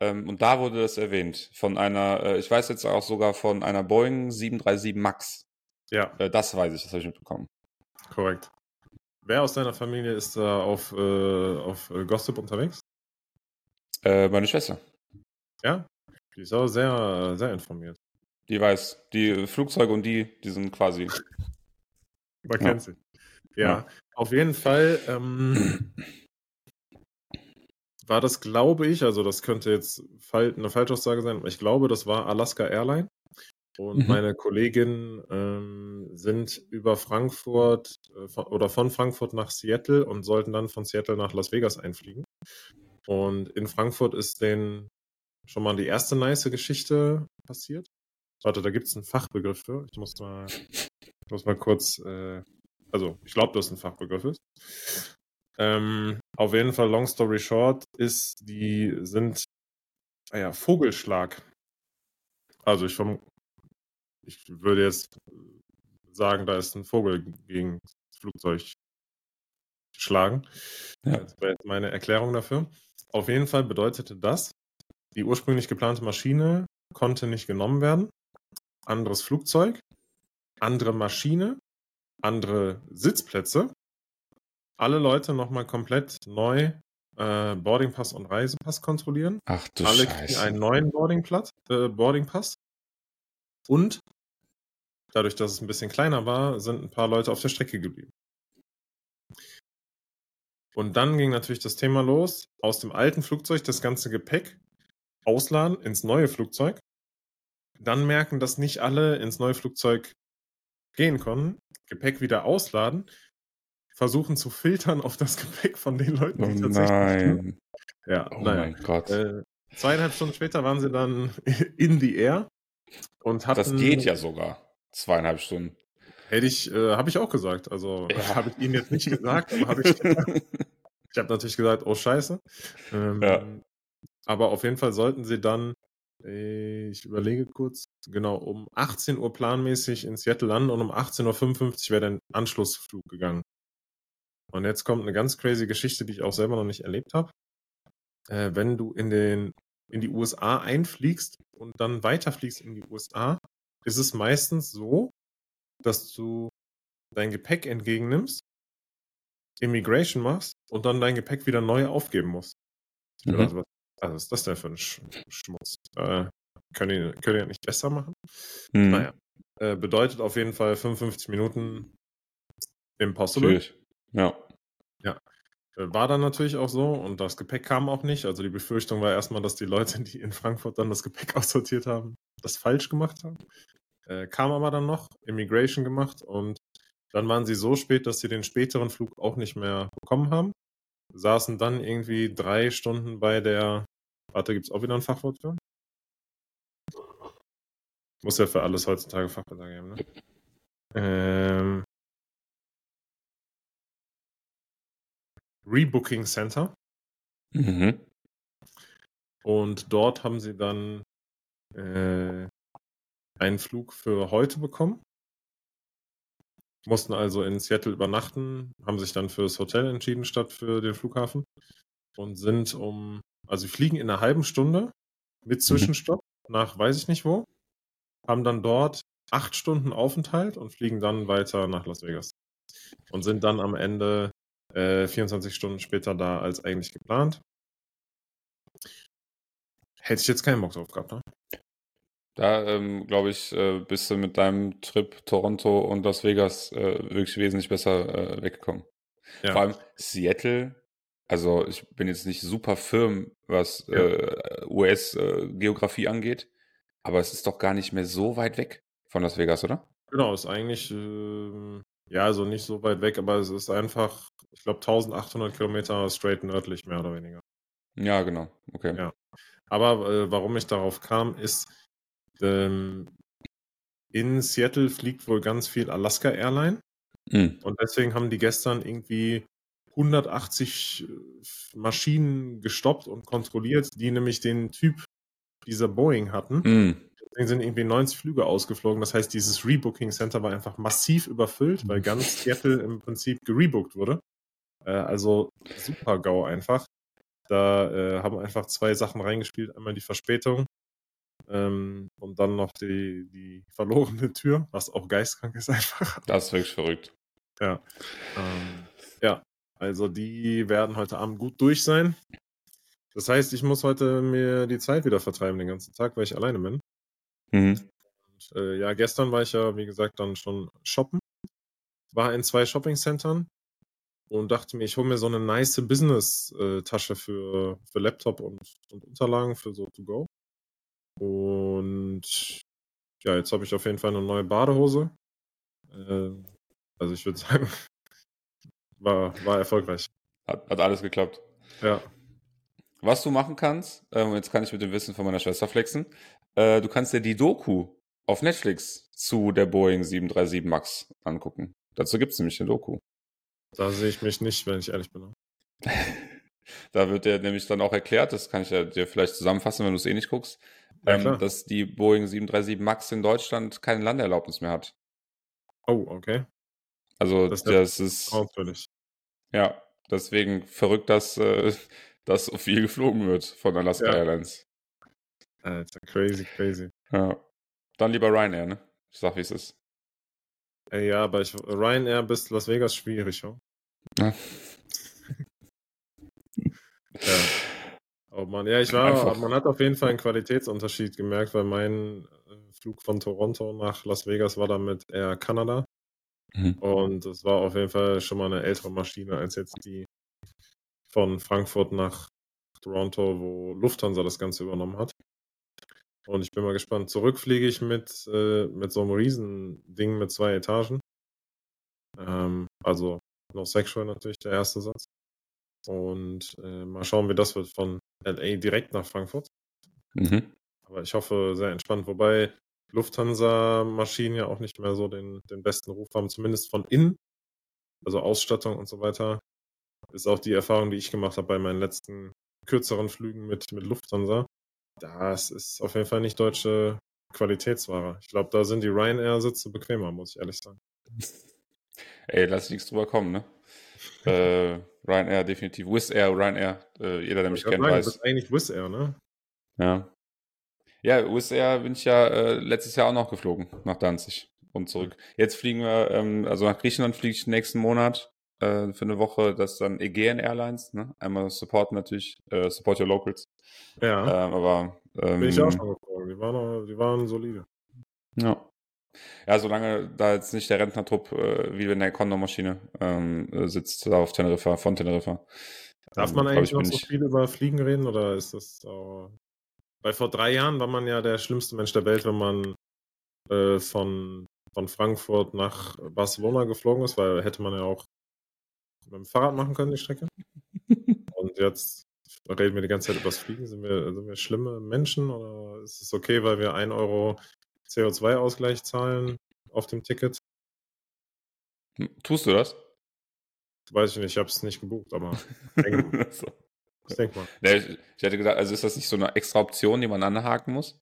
Ähm, und da wurde das erwähnt von einer, äh, ich weiß jetzt auch sogar von einer Boeing 737 Max. Ja. Äh, das weiß ich, das habe ich mitbekommen. Korrekt. Wer aus deiner Familie ist da auf, äh, auf äh, Gossip unterwegs? Äh, meine Schwester. Ja? Die ist auch sehr, sehr informiert. Die weiß, die Flugzeuge und die, die sind quasi. Man kennt sie. Ja, ja, auf jeden Fall ähm, war das, glaube ich, also das könnte jetzt eine Falschaussage sein, aber ich glaube, das war Alaska Airline. Und mhm. meine Kolleginnen ähm, sind über Frankfurt äh, von, oder von Frankfurt nach Seattle und sollten dann von Seattle nach Las Vegas einfliegen. Und in Frankfurt ist denen schon mal die erste nice Geschichte passiert. Warte, da gibt es einen Fachbegriff für. Ich muss mal, ich muss mal kurz, äh, also ich glaube, dass ein Fachbegriff ist. Ähm, auf jeden Fall, long story short, ist, die sind, naja, ah Vogelschlag. Also ich vom, ich würde jetzt sagen, da ist ein Vogel gegen das Flugzeug geschlagen. Ja. Das wäre jetzt meine Erklärung dafür. Auf jeden Fall bedeutete das, die ursprünglich geplante Maschine konnte nicht genommen werden. Anderes Flugzeug, andere Maschine, andere Sitzplätze. Alle Leute nochmal komplett neu äh, Boardingpass und Reisepass kontrollieren. Ach du Alle Scheiße. kriegen einen neuen Boardingpass, äh, Boardingpass. Und dadurch, dass es ein bisschen kleiner war, sind ein paar Leute auf der Strecke geblieben. Und dann ging natürlich das Thema los, aus dem alten Flugzeug das ganze Gepäck ausladen ins neue Flugzeug. Dann merken, dass nicht alle ins neue Flugzeug gehen konnten. Gepäck wieder ausladen. Versuchen zu filtern auf das Gepäck von den Leuten, die oh tatsächlich. Nein. Ja, oh naja. mein Gott. Äh, zweieinhalb Stunden später waren sie dann in the air und hatten. Das geht ja sogar. Zweieinhalb Stunden. Hätte ich, äh, habe ich auch gesagt. Also ja. habe ich Ihnen jetzt nicht gesagt, aber habe ich Ich habe natürlich gesagt, oh Scheiße. Ähm, ja. Aber auf jeden Fall sollten sie dann, äh, ich überlege kurz, genau, um 18 Uhr planmäßig in Seattle landen und um 18.55 Uhr wäre der Anschlussflug gegangen. Und jetzt kommt eine ganz crazy Geschichte, die ich auch selber noch nicht erlebt habe. Äh, wenn du in, den, in die USA einfliegst und dann weiterfliegst in die USA, ist es meistens so, dass du dein Gepäck entgegennimmst, Immigration machst und dann dein Gepäck wieder neu aufgeben musst. Mhm. Also, was, was ist das denn für ein Sch Schmutz? Äh, können, die, können die ja nicht besser machen? Mhm. Naja. Äh, bedeutet auf jeden Fall 55 Minuten impossible. Schwierig. Ja. Ja. Äh, war dann natürlich auch so und das Gepäck kam auch nicht. Also die Befürchtung war erstmal, dass die Leute, die in Frankfurt dann das Gepäck aussortiert haben, das falsch gemacht haben. Äh, kam aber dann noch, Immigration gemacht und dann waren sie so spät, dass sie den späteren Flug auch nicht mehr bekommen haben. Saßen dann irgendwie drei Stunden bei der. Warte, gibt es auch wieder ein Fachwort für? Muss ja für alles heutzutage Fachwörter geben, ne? Ähm, Rebooking Center. Mhm. Und dort haben sie dann äh, einen Flug für heute bekommen. Mussten also in Seattle übernachten, haben sich dann fürs Hotel entschieden statt für den Flughafen und sind um, also fliegen in einer halben Stunde mit mhm. Zwischenstopp nach weiß ich nicht wo, haben dann dort acht Stunden Aufenthalt und fliegen dann weiter nach Las Vegas und sind dann am Ende äh, 24 Stunden später da als eigentlich geplant. Hätte ich jetzt keinen Bock drauf gehabt, ne? Da, ähm, glaube ich, äh, bist du mit deinem Trip Toronto und Las Vegas äh, wirklich wesentlich besser äh, weggekommen. Ja. Vor allem Seattle, also ich bin jetzt nicht super firm, was ja. Äh, US-Geografie äh, angeht, aber es ist doch gar nicht mehr so weit weg von Las Vegas, oder? Genau, ist eigentlich, ähm, ja, also nicht so weit weg, aber es ist einfach, ich glaube, 1800 Kilometer straight nördlich, mehr oder weniger. Ja, genau, okay. Ja. Aber äh, warum ich darauf kam, ist, ähm, in Seattle fliegt wohl ganz viel Alaska Airline. Mhm. Und deswegen haben die gestern irgendwie 180 äh, Maschinen gestoppt und kontrolliert, die nämlich den Typ dieser Boeing hatten. Mhm. Deswegen sind irgendwie 90 Flüge ausgeflogen. Das heißt, dieses Rebooking Center war einfach massiv überfüllt, weil ganz Seattle im Prinzip gerebookt wurde. Äh, also super GAU einfach. Da äh, haben einfach zwei Sachen reingespielt. Einmal die Verspätung ähm, und dann noch die, die verlorene Tür, was auch geistkrank ist einfach. Das ist wirklich verrückt. Ja. Ähm, ja, also die werden heute Abend gut durch sein. Das heißt, ich muss heute mir die Zeit wieder vertreiben den ganzen Tag, weil ich alleine bin. Mhm. Und, äh, ja, gestern war ich ja, wie gesagt, dann schon shoppen. War in zwei Shopping-Centern und dachte mir, ich hole mir so eine nice Business-Tasche für, für Laptop und, und Unterlagen für so to go. Und ja, jetzt habe ich auf jeden Fall eine neue Badehose. Äh, also ich würde sagen, war, war erfolgreich. Hat, hat alles geklappt. Ja. Was du machen kannst, äh, jetzt kann ich mit dem Wissen von meiner Schwester flexen, äh, du kannst dir die Doku auf Netflix zu der Boeing 737 MAX angucken. Dazu gibt es nämlich eine Doku. Da sehe ich mich nicht, wenn ich ehrlich bin. da wird dir nämlich dann auch erklärt, das kann ich ja dir vielleicht zusammenfassen, wenn du es eh nicht guckst, ja, ähm, dass die Boeing 737 MAX in Deutschland keine Landeerlaubnis mehr hat. Oh, okay. Also das, das ist natürlich. Ja, deswegen verrückt, dass, äh, dass so viel geflogen wird von Alaska ja. Airlines. Alter, crazy, crazy. Ja. Dann lieber Ryanair, ne? Ich sag, wie es ist. Ja, aber ich, Ryanair bis Las Vegas schwierig, ja. ja. ja. Oh Mann, ja, ich war, Einfach. man hat auf jeden Fall einen Qualitätsunterschied gemerkt, weil mein äh, Flug von Toronto nach Las Vegas war dann mit Air Canada. Mhm. Und es war auf jeden Fall schon mal eine ältere Maschine als jetzt die von Frankfurt nach Toronto, wo Lufthansa das Ganze übernommen hat. Und ich bin mal gespannt. Zurück fliege ich mit, äh, mit so einem riesen Ding mit zwei Etagen. Ähm, also noch sexual natürlich der erste Satz. Und äh, mal schauen, wie das wird von LA direkt nach Frankfurt. Mhm. Aber ich hoffe sehr entspannt, wobei Lufthansa-Maschinen ja auch nicht mehr so den, den besten Ruf haben, zumindest von innen, also Ausstattung und so weiter. Ist auch die Erfahrung, die ich gemacht habe bei meinen letzten kürzeren Flügen mit, mit Lufthansa. Das ist auf jeden Fall nicht deutsche Qualitätsware. Ich glaube, da sind die Ryanair-Sitze bequemer, muss ich ehrlich sagen. Ey, lass nichts drüber kommen, ne? Äh, Ryanair definitiv. Wizz Air, Ryanair. Äh, jeder, der mich kennt, sagen, weiß. Das ist eigentlich Wizz Air, ne? Ja. Ja, Wizz Air bin ich ja äh, letztes Jahr auch noch geflogen, nach Danzig und zurück. Jetzt fliegen wir, ähm, also nach Griechenland fliege ich nächsten Monat äh, für eine Woche. Das dann Aegean Airlines, ne? Einmal Support natürlich, äh, Support Your Locals. Ja. Ähm, aber. Ähm, bin ich auch schon geflogen. Die waren, die waren solide. Ja. Ja, solange da jetzt nicht der Rentnertrupp äh, wie in der Condor-Maschine ähm, sitzt, da auf Teneriffa, von Teneriffa. Darf ähm, man eigentlich noch so viel über Fliegen reden oder ist das auch... Weil vor drei Jahren war man ja der schlimmste Mensch der Welt, wenn man äh, von, von Frankfurt nach Barcelona geflogen ist, weil hätte man ja auch mit dem Fahrrad machen können, die Strecke. Und jetzt reden wir die ganze Zeit über das Fliegen. Sind wir, sind wir schlimme Menschen oder ist es okay, weil wir 1 Euro CO2-Ausgleich zahlen auf dem Ticket. Hm, tust du das? Weiß ich nicht, ich habe es nicht gebucht, aber denke, so. ich denke mal. Nee, ich, ich, hätte gesagt, also ist das nicht so eine extra Option, die man anhaken muss?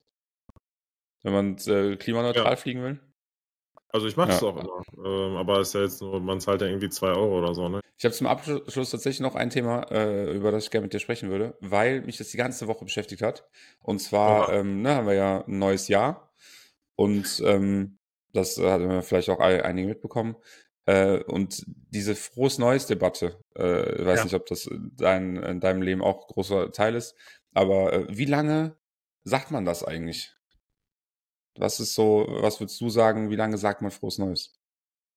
Wenn man äh, klimaneutral ja. fliegen will? Also ich mache es ja. auch immer, ähm, aber es ist ja jetzt nur, man zahlt ja irgendwie 2 Euro oder so, ne? Ich habe zum Abschluss tatsächlich noch ein Thema, äh, über das ich gerne mit dir sprechen würde, weil mich das die ganze Woche beschäftigt hat. Und zwar ähm, ne, haben wir ja ein neues Jahr und ähm, das haben wir vielleicht auch einige mitbekommen. Äh, und diese frohes Neues Debatte, äh, ich weiß ja. nicht, ob das dein, in deinem Leben auch großer Teil ist, aber äh, wie lange sagt man das eigentlich? Was ist so, was würdest du sagen, wie lange sagt man frohes Neues?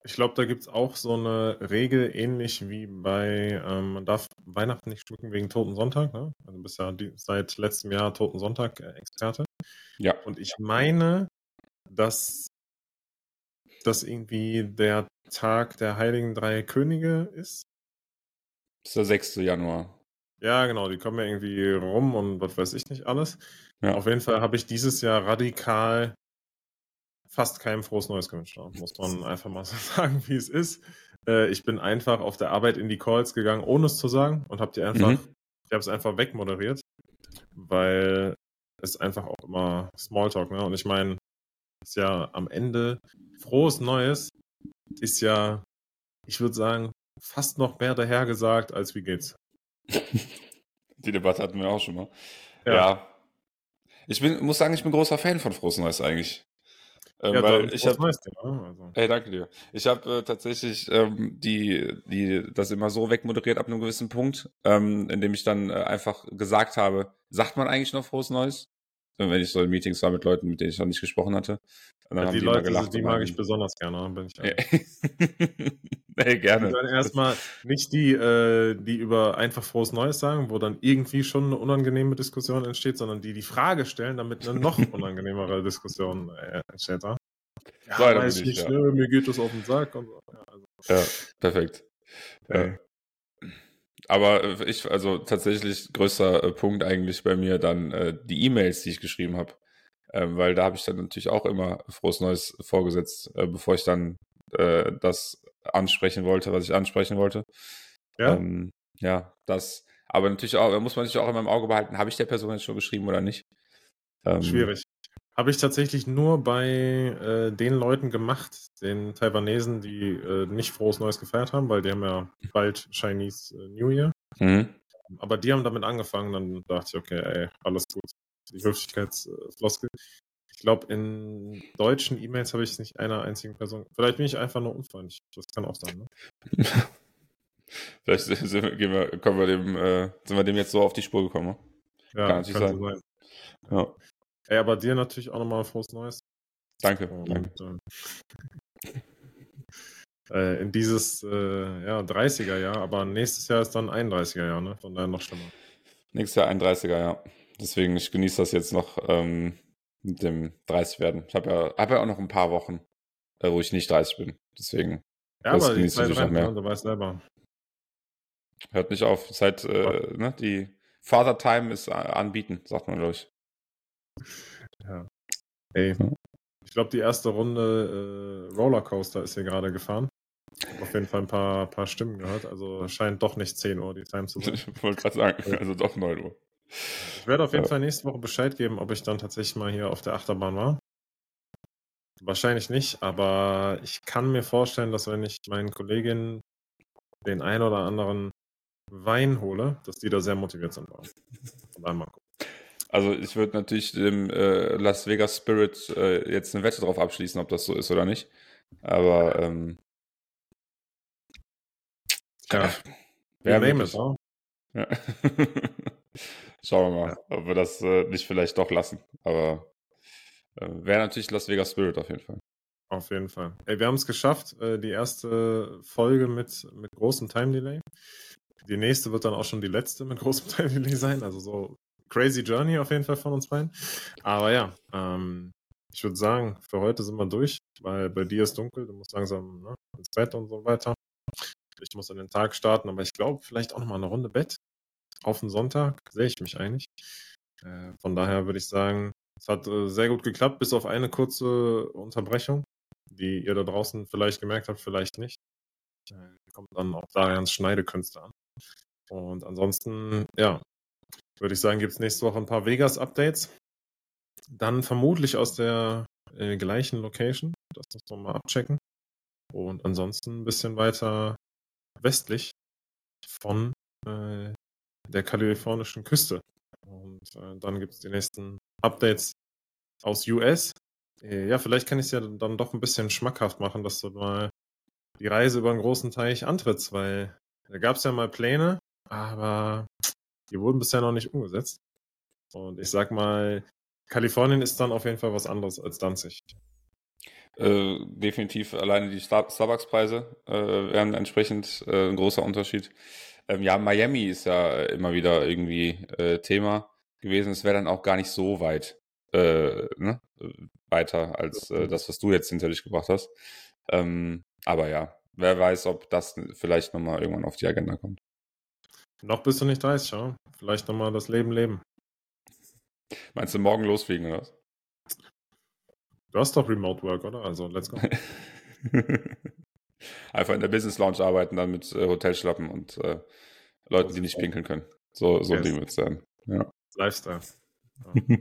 Ich glaube, da gibt es auch so eine Regel, ähnlich wie bei, ähm, man darf Weihnachten nicht schmücken wegen Toten Sonntag. Ne? Also du bist ja die, seit letztem Jahr Toten Sonntag-Experte. Ja. Und ich meine, dass das irgendwie der Tag der Heiligen Drei Könige ist. Das ist der 6. Januar. Ja, genau, die kommen ja irgendwie rum und was weiß ich nicht alles. Ja. Auf jeden Fall habe ich dieses Jahr radikal fast kein frohes Neues gewünscht. Muss man einfach mal so sagen, wie es ist. Äh, ich bin einfach auf der Arbeit in die Calls gegangen, ohne es zu sagen und habe die einfach, mhm. ich habe es einfach wegmoderiert, weil es einfach auch immer Smalltalk, ne? Und ich meine, ist ja am Ende frohes Neues ist ja, ich würde sagen, fast noch mehr dahergesagt als wie geht's. Die Debatte hatten wir auch schon mal. Ja. ja. Ich bin, muss sagen, ich bin großer Fan von Frohes Neues eigentlich. Ähm, ja, weil ich habe, ne? also. hey, danke dir. Ich habe äh, tatsächlich ähm, die, die, das immer so wegmoderiert ab einem gewissen Punkt, ähm, indem ich dann äh, einfach gesagt habe, sagt man eigentlich noch frohes Neues? Wenn ich so in Meetings war mit Leuten, mit denen ich noch nicht gesprochen hatte. Ja, die, die Leute, gelacht die mag ich besonders gerne, bin ich hey, gerne. Und dann erstmal nicht die, äh, die über einfach frohes Neues sagen, wo dann irgendwie schon eine unangenehme Diskussion entsteht, sondern die die Frage stellen, damit eine noch unangenehmere Diskussion äh, entsteht. Ja, ja weiß ich nicht, ja. ne, mir geht das auf den Sack. Und so. ja, also. ja perfekt. Ja. Aber äh, ich, also tatsächlich größter äh, Punkt eigentlich bei mir dann äh, die E-Mails, die ich geschrieben habe. Ähm, weil da habe ich dann natürlich auch immer frohes Neues vorgesetzt, äh, bevor ich dann äh, das ansprechen wollte, was ich ansprechen wollte. Ja. Ähm, ja, das. Aber natürlich auch, muss man sich auch immer im Auge behalten, habe ich der Person jetzt schon geschrieben oder nicht? Ähm, Schwierig. Habe ich tatsächlich nur bei äh, den Leuten gemacht, den Taiwanesen, die äh, nicht frohes Neues gefeiert haben, weil die haben ja bald Chinese äh, New Year. Mhm. Aber die haben damit angefangen, dann dachte ich, okay, ey, alles gut. Die Höflichkeitsfloskel. Ich glaube, in deutschen E-Mails habe ich es nicht einer einzigen Person. Vielleicht bin ich einfach nur unfreundlich. Das kann auch sein, ne? Vielleicht sind wir, wir dem, äh, sind wir dem jetzt so auf die Spur gekommen. Ne? Ja, kann natürlich sein. sein. Ja. Ey, aber dir natürlich auch nochmal frohes Neues. Danke. Und, danke. Äh, in dieses äh, ja, 30er-Jahr, aber nächstes Jahr ist dann 31er-Jahr, ne? Von daher noch schlimmer. Nächstes Jahr 31er, ja. Deswegen, ich genieße das jetzt noch ähm, mit dem 30 werden. Ich habe ja, hab ja auch noch ein paar Wochen, äh, wo ich nicht 30 bin. Deswegen. Ja, aber die Zeit rennt, noch mehr. Ne? du weißt selber. Hört nicht auf. Seit, äh, ne, die Father Time ist anbieten, sagt man, glaube ich. Ja. Ey, ich glaube, die erste Runde äh, Rollercoaster ist hier gerade gefahren. Ich habe auf jeden Fall ein paar, paar Stimmen gehört. Also scheint doch nicht 10 Uhr die Time zu sein. Ich wollte gerade sagen, also doch 9 Uhr. Ich werde auf jeden ja. Fall nächste Woche Bescheid geben, ob ich dann tatsächlich mal hier auf der Achterbahn war. Wahrscheinlich nicht, aber ich kann mir vorstellen, dass wenn ich meinen Kolleginnen den ein oder anderen Wein hole, dass die da sehr motiviert sind. mal gucken. Also ich würde natürlich dem äh, Las Vegas Spirit äh, jetzt eine Wette drauf abschließen, ob das so ist oder nicht. Aber ähm, ja, wer name it, ja. Schauen wir mal, ja. ob wir das äh, nicht vielleicht doch lassen. Aber äh, wäre natürlich Las Vegas Spirit auf jeden Fall. Auf jeden Fall. Ey, wir haben es geschafft, äh, die erste Folge mit, mit großem Time Delay. Die nächste wird dann auch schon die letzte mit großem Time Delay sein. Also so crazy Journey auf jeden Fall von uns beiden. Aber ja, ähm, ich würde sagen, für heute sind wir durch, weil bei dir ist dunkel, du musst langsam ne, ins Bett und so weiter. Ich muss an den Tag starten, aber ich glaube, vielleicht auch nochmal eine Runde Bett auf den Sonntag sehe ich mich eigentlich. Äh, von daher würde ich sagen, es hat äh, sehr gut geklappt, bis auf eine kurze Unterbrechung, die ihr da draußen vielleicht gemerkt habt, vielleicht nicht. Äh, kommt dann auch Darians Schneidekünste an. Und ansonsten, ja, würde ich sagen, gibt es nächste Woche ein paar Vegas-Updates. Dann vermutlich aus der äh, gleichen Location. Das muss man mal abchecken. Und ansonsten ein bisschen weiter westlich von äh, der kalifornischen Küste. Und äh, dann gibt es die nächsten Updates aus US. Äh, ja, vielleicht kann ich es ja dann doch ein bisschen schmackhaft machen, dass du mal die Reise über einen großen Teich antrittst, weil da gab es ja mal Pläne, aber die wurden bisher noch nicht umgesetzt. Und ich sag mal, Kalifornien ist dann auf jeden Fall was anderes als Danzig. Äh, definitiv alleine die Star Starbucks-Preise äh, wären entsprechend äh, ein großer Unterschied. Ähm, ja, Miami ist ja immer wieder irgendwie äh, Thema gewesen. Es wäre dann auch gar nicht so weit äh, ne? weiter als äh, das, was du jetzt hinter dich gebracht hast. Ähm, aber ja, wer weiß, ob das vielleicht nochmal irgendwann auf die Agenda kommt. Noch bist du nicht 30, ja. Vielleicht nochmal das Leben leben. Meinst du morgen losfliegen oder was? Du hast doch Remote Work, oder? Also, let's go. Einfach in der Business Lounge arbeiten, dann mit äh, Hotelschlappen und äh, Leuten, die nicht pinkeln können. So, so yes. Ding wird es sein. Ja. Lifestyle. Ja.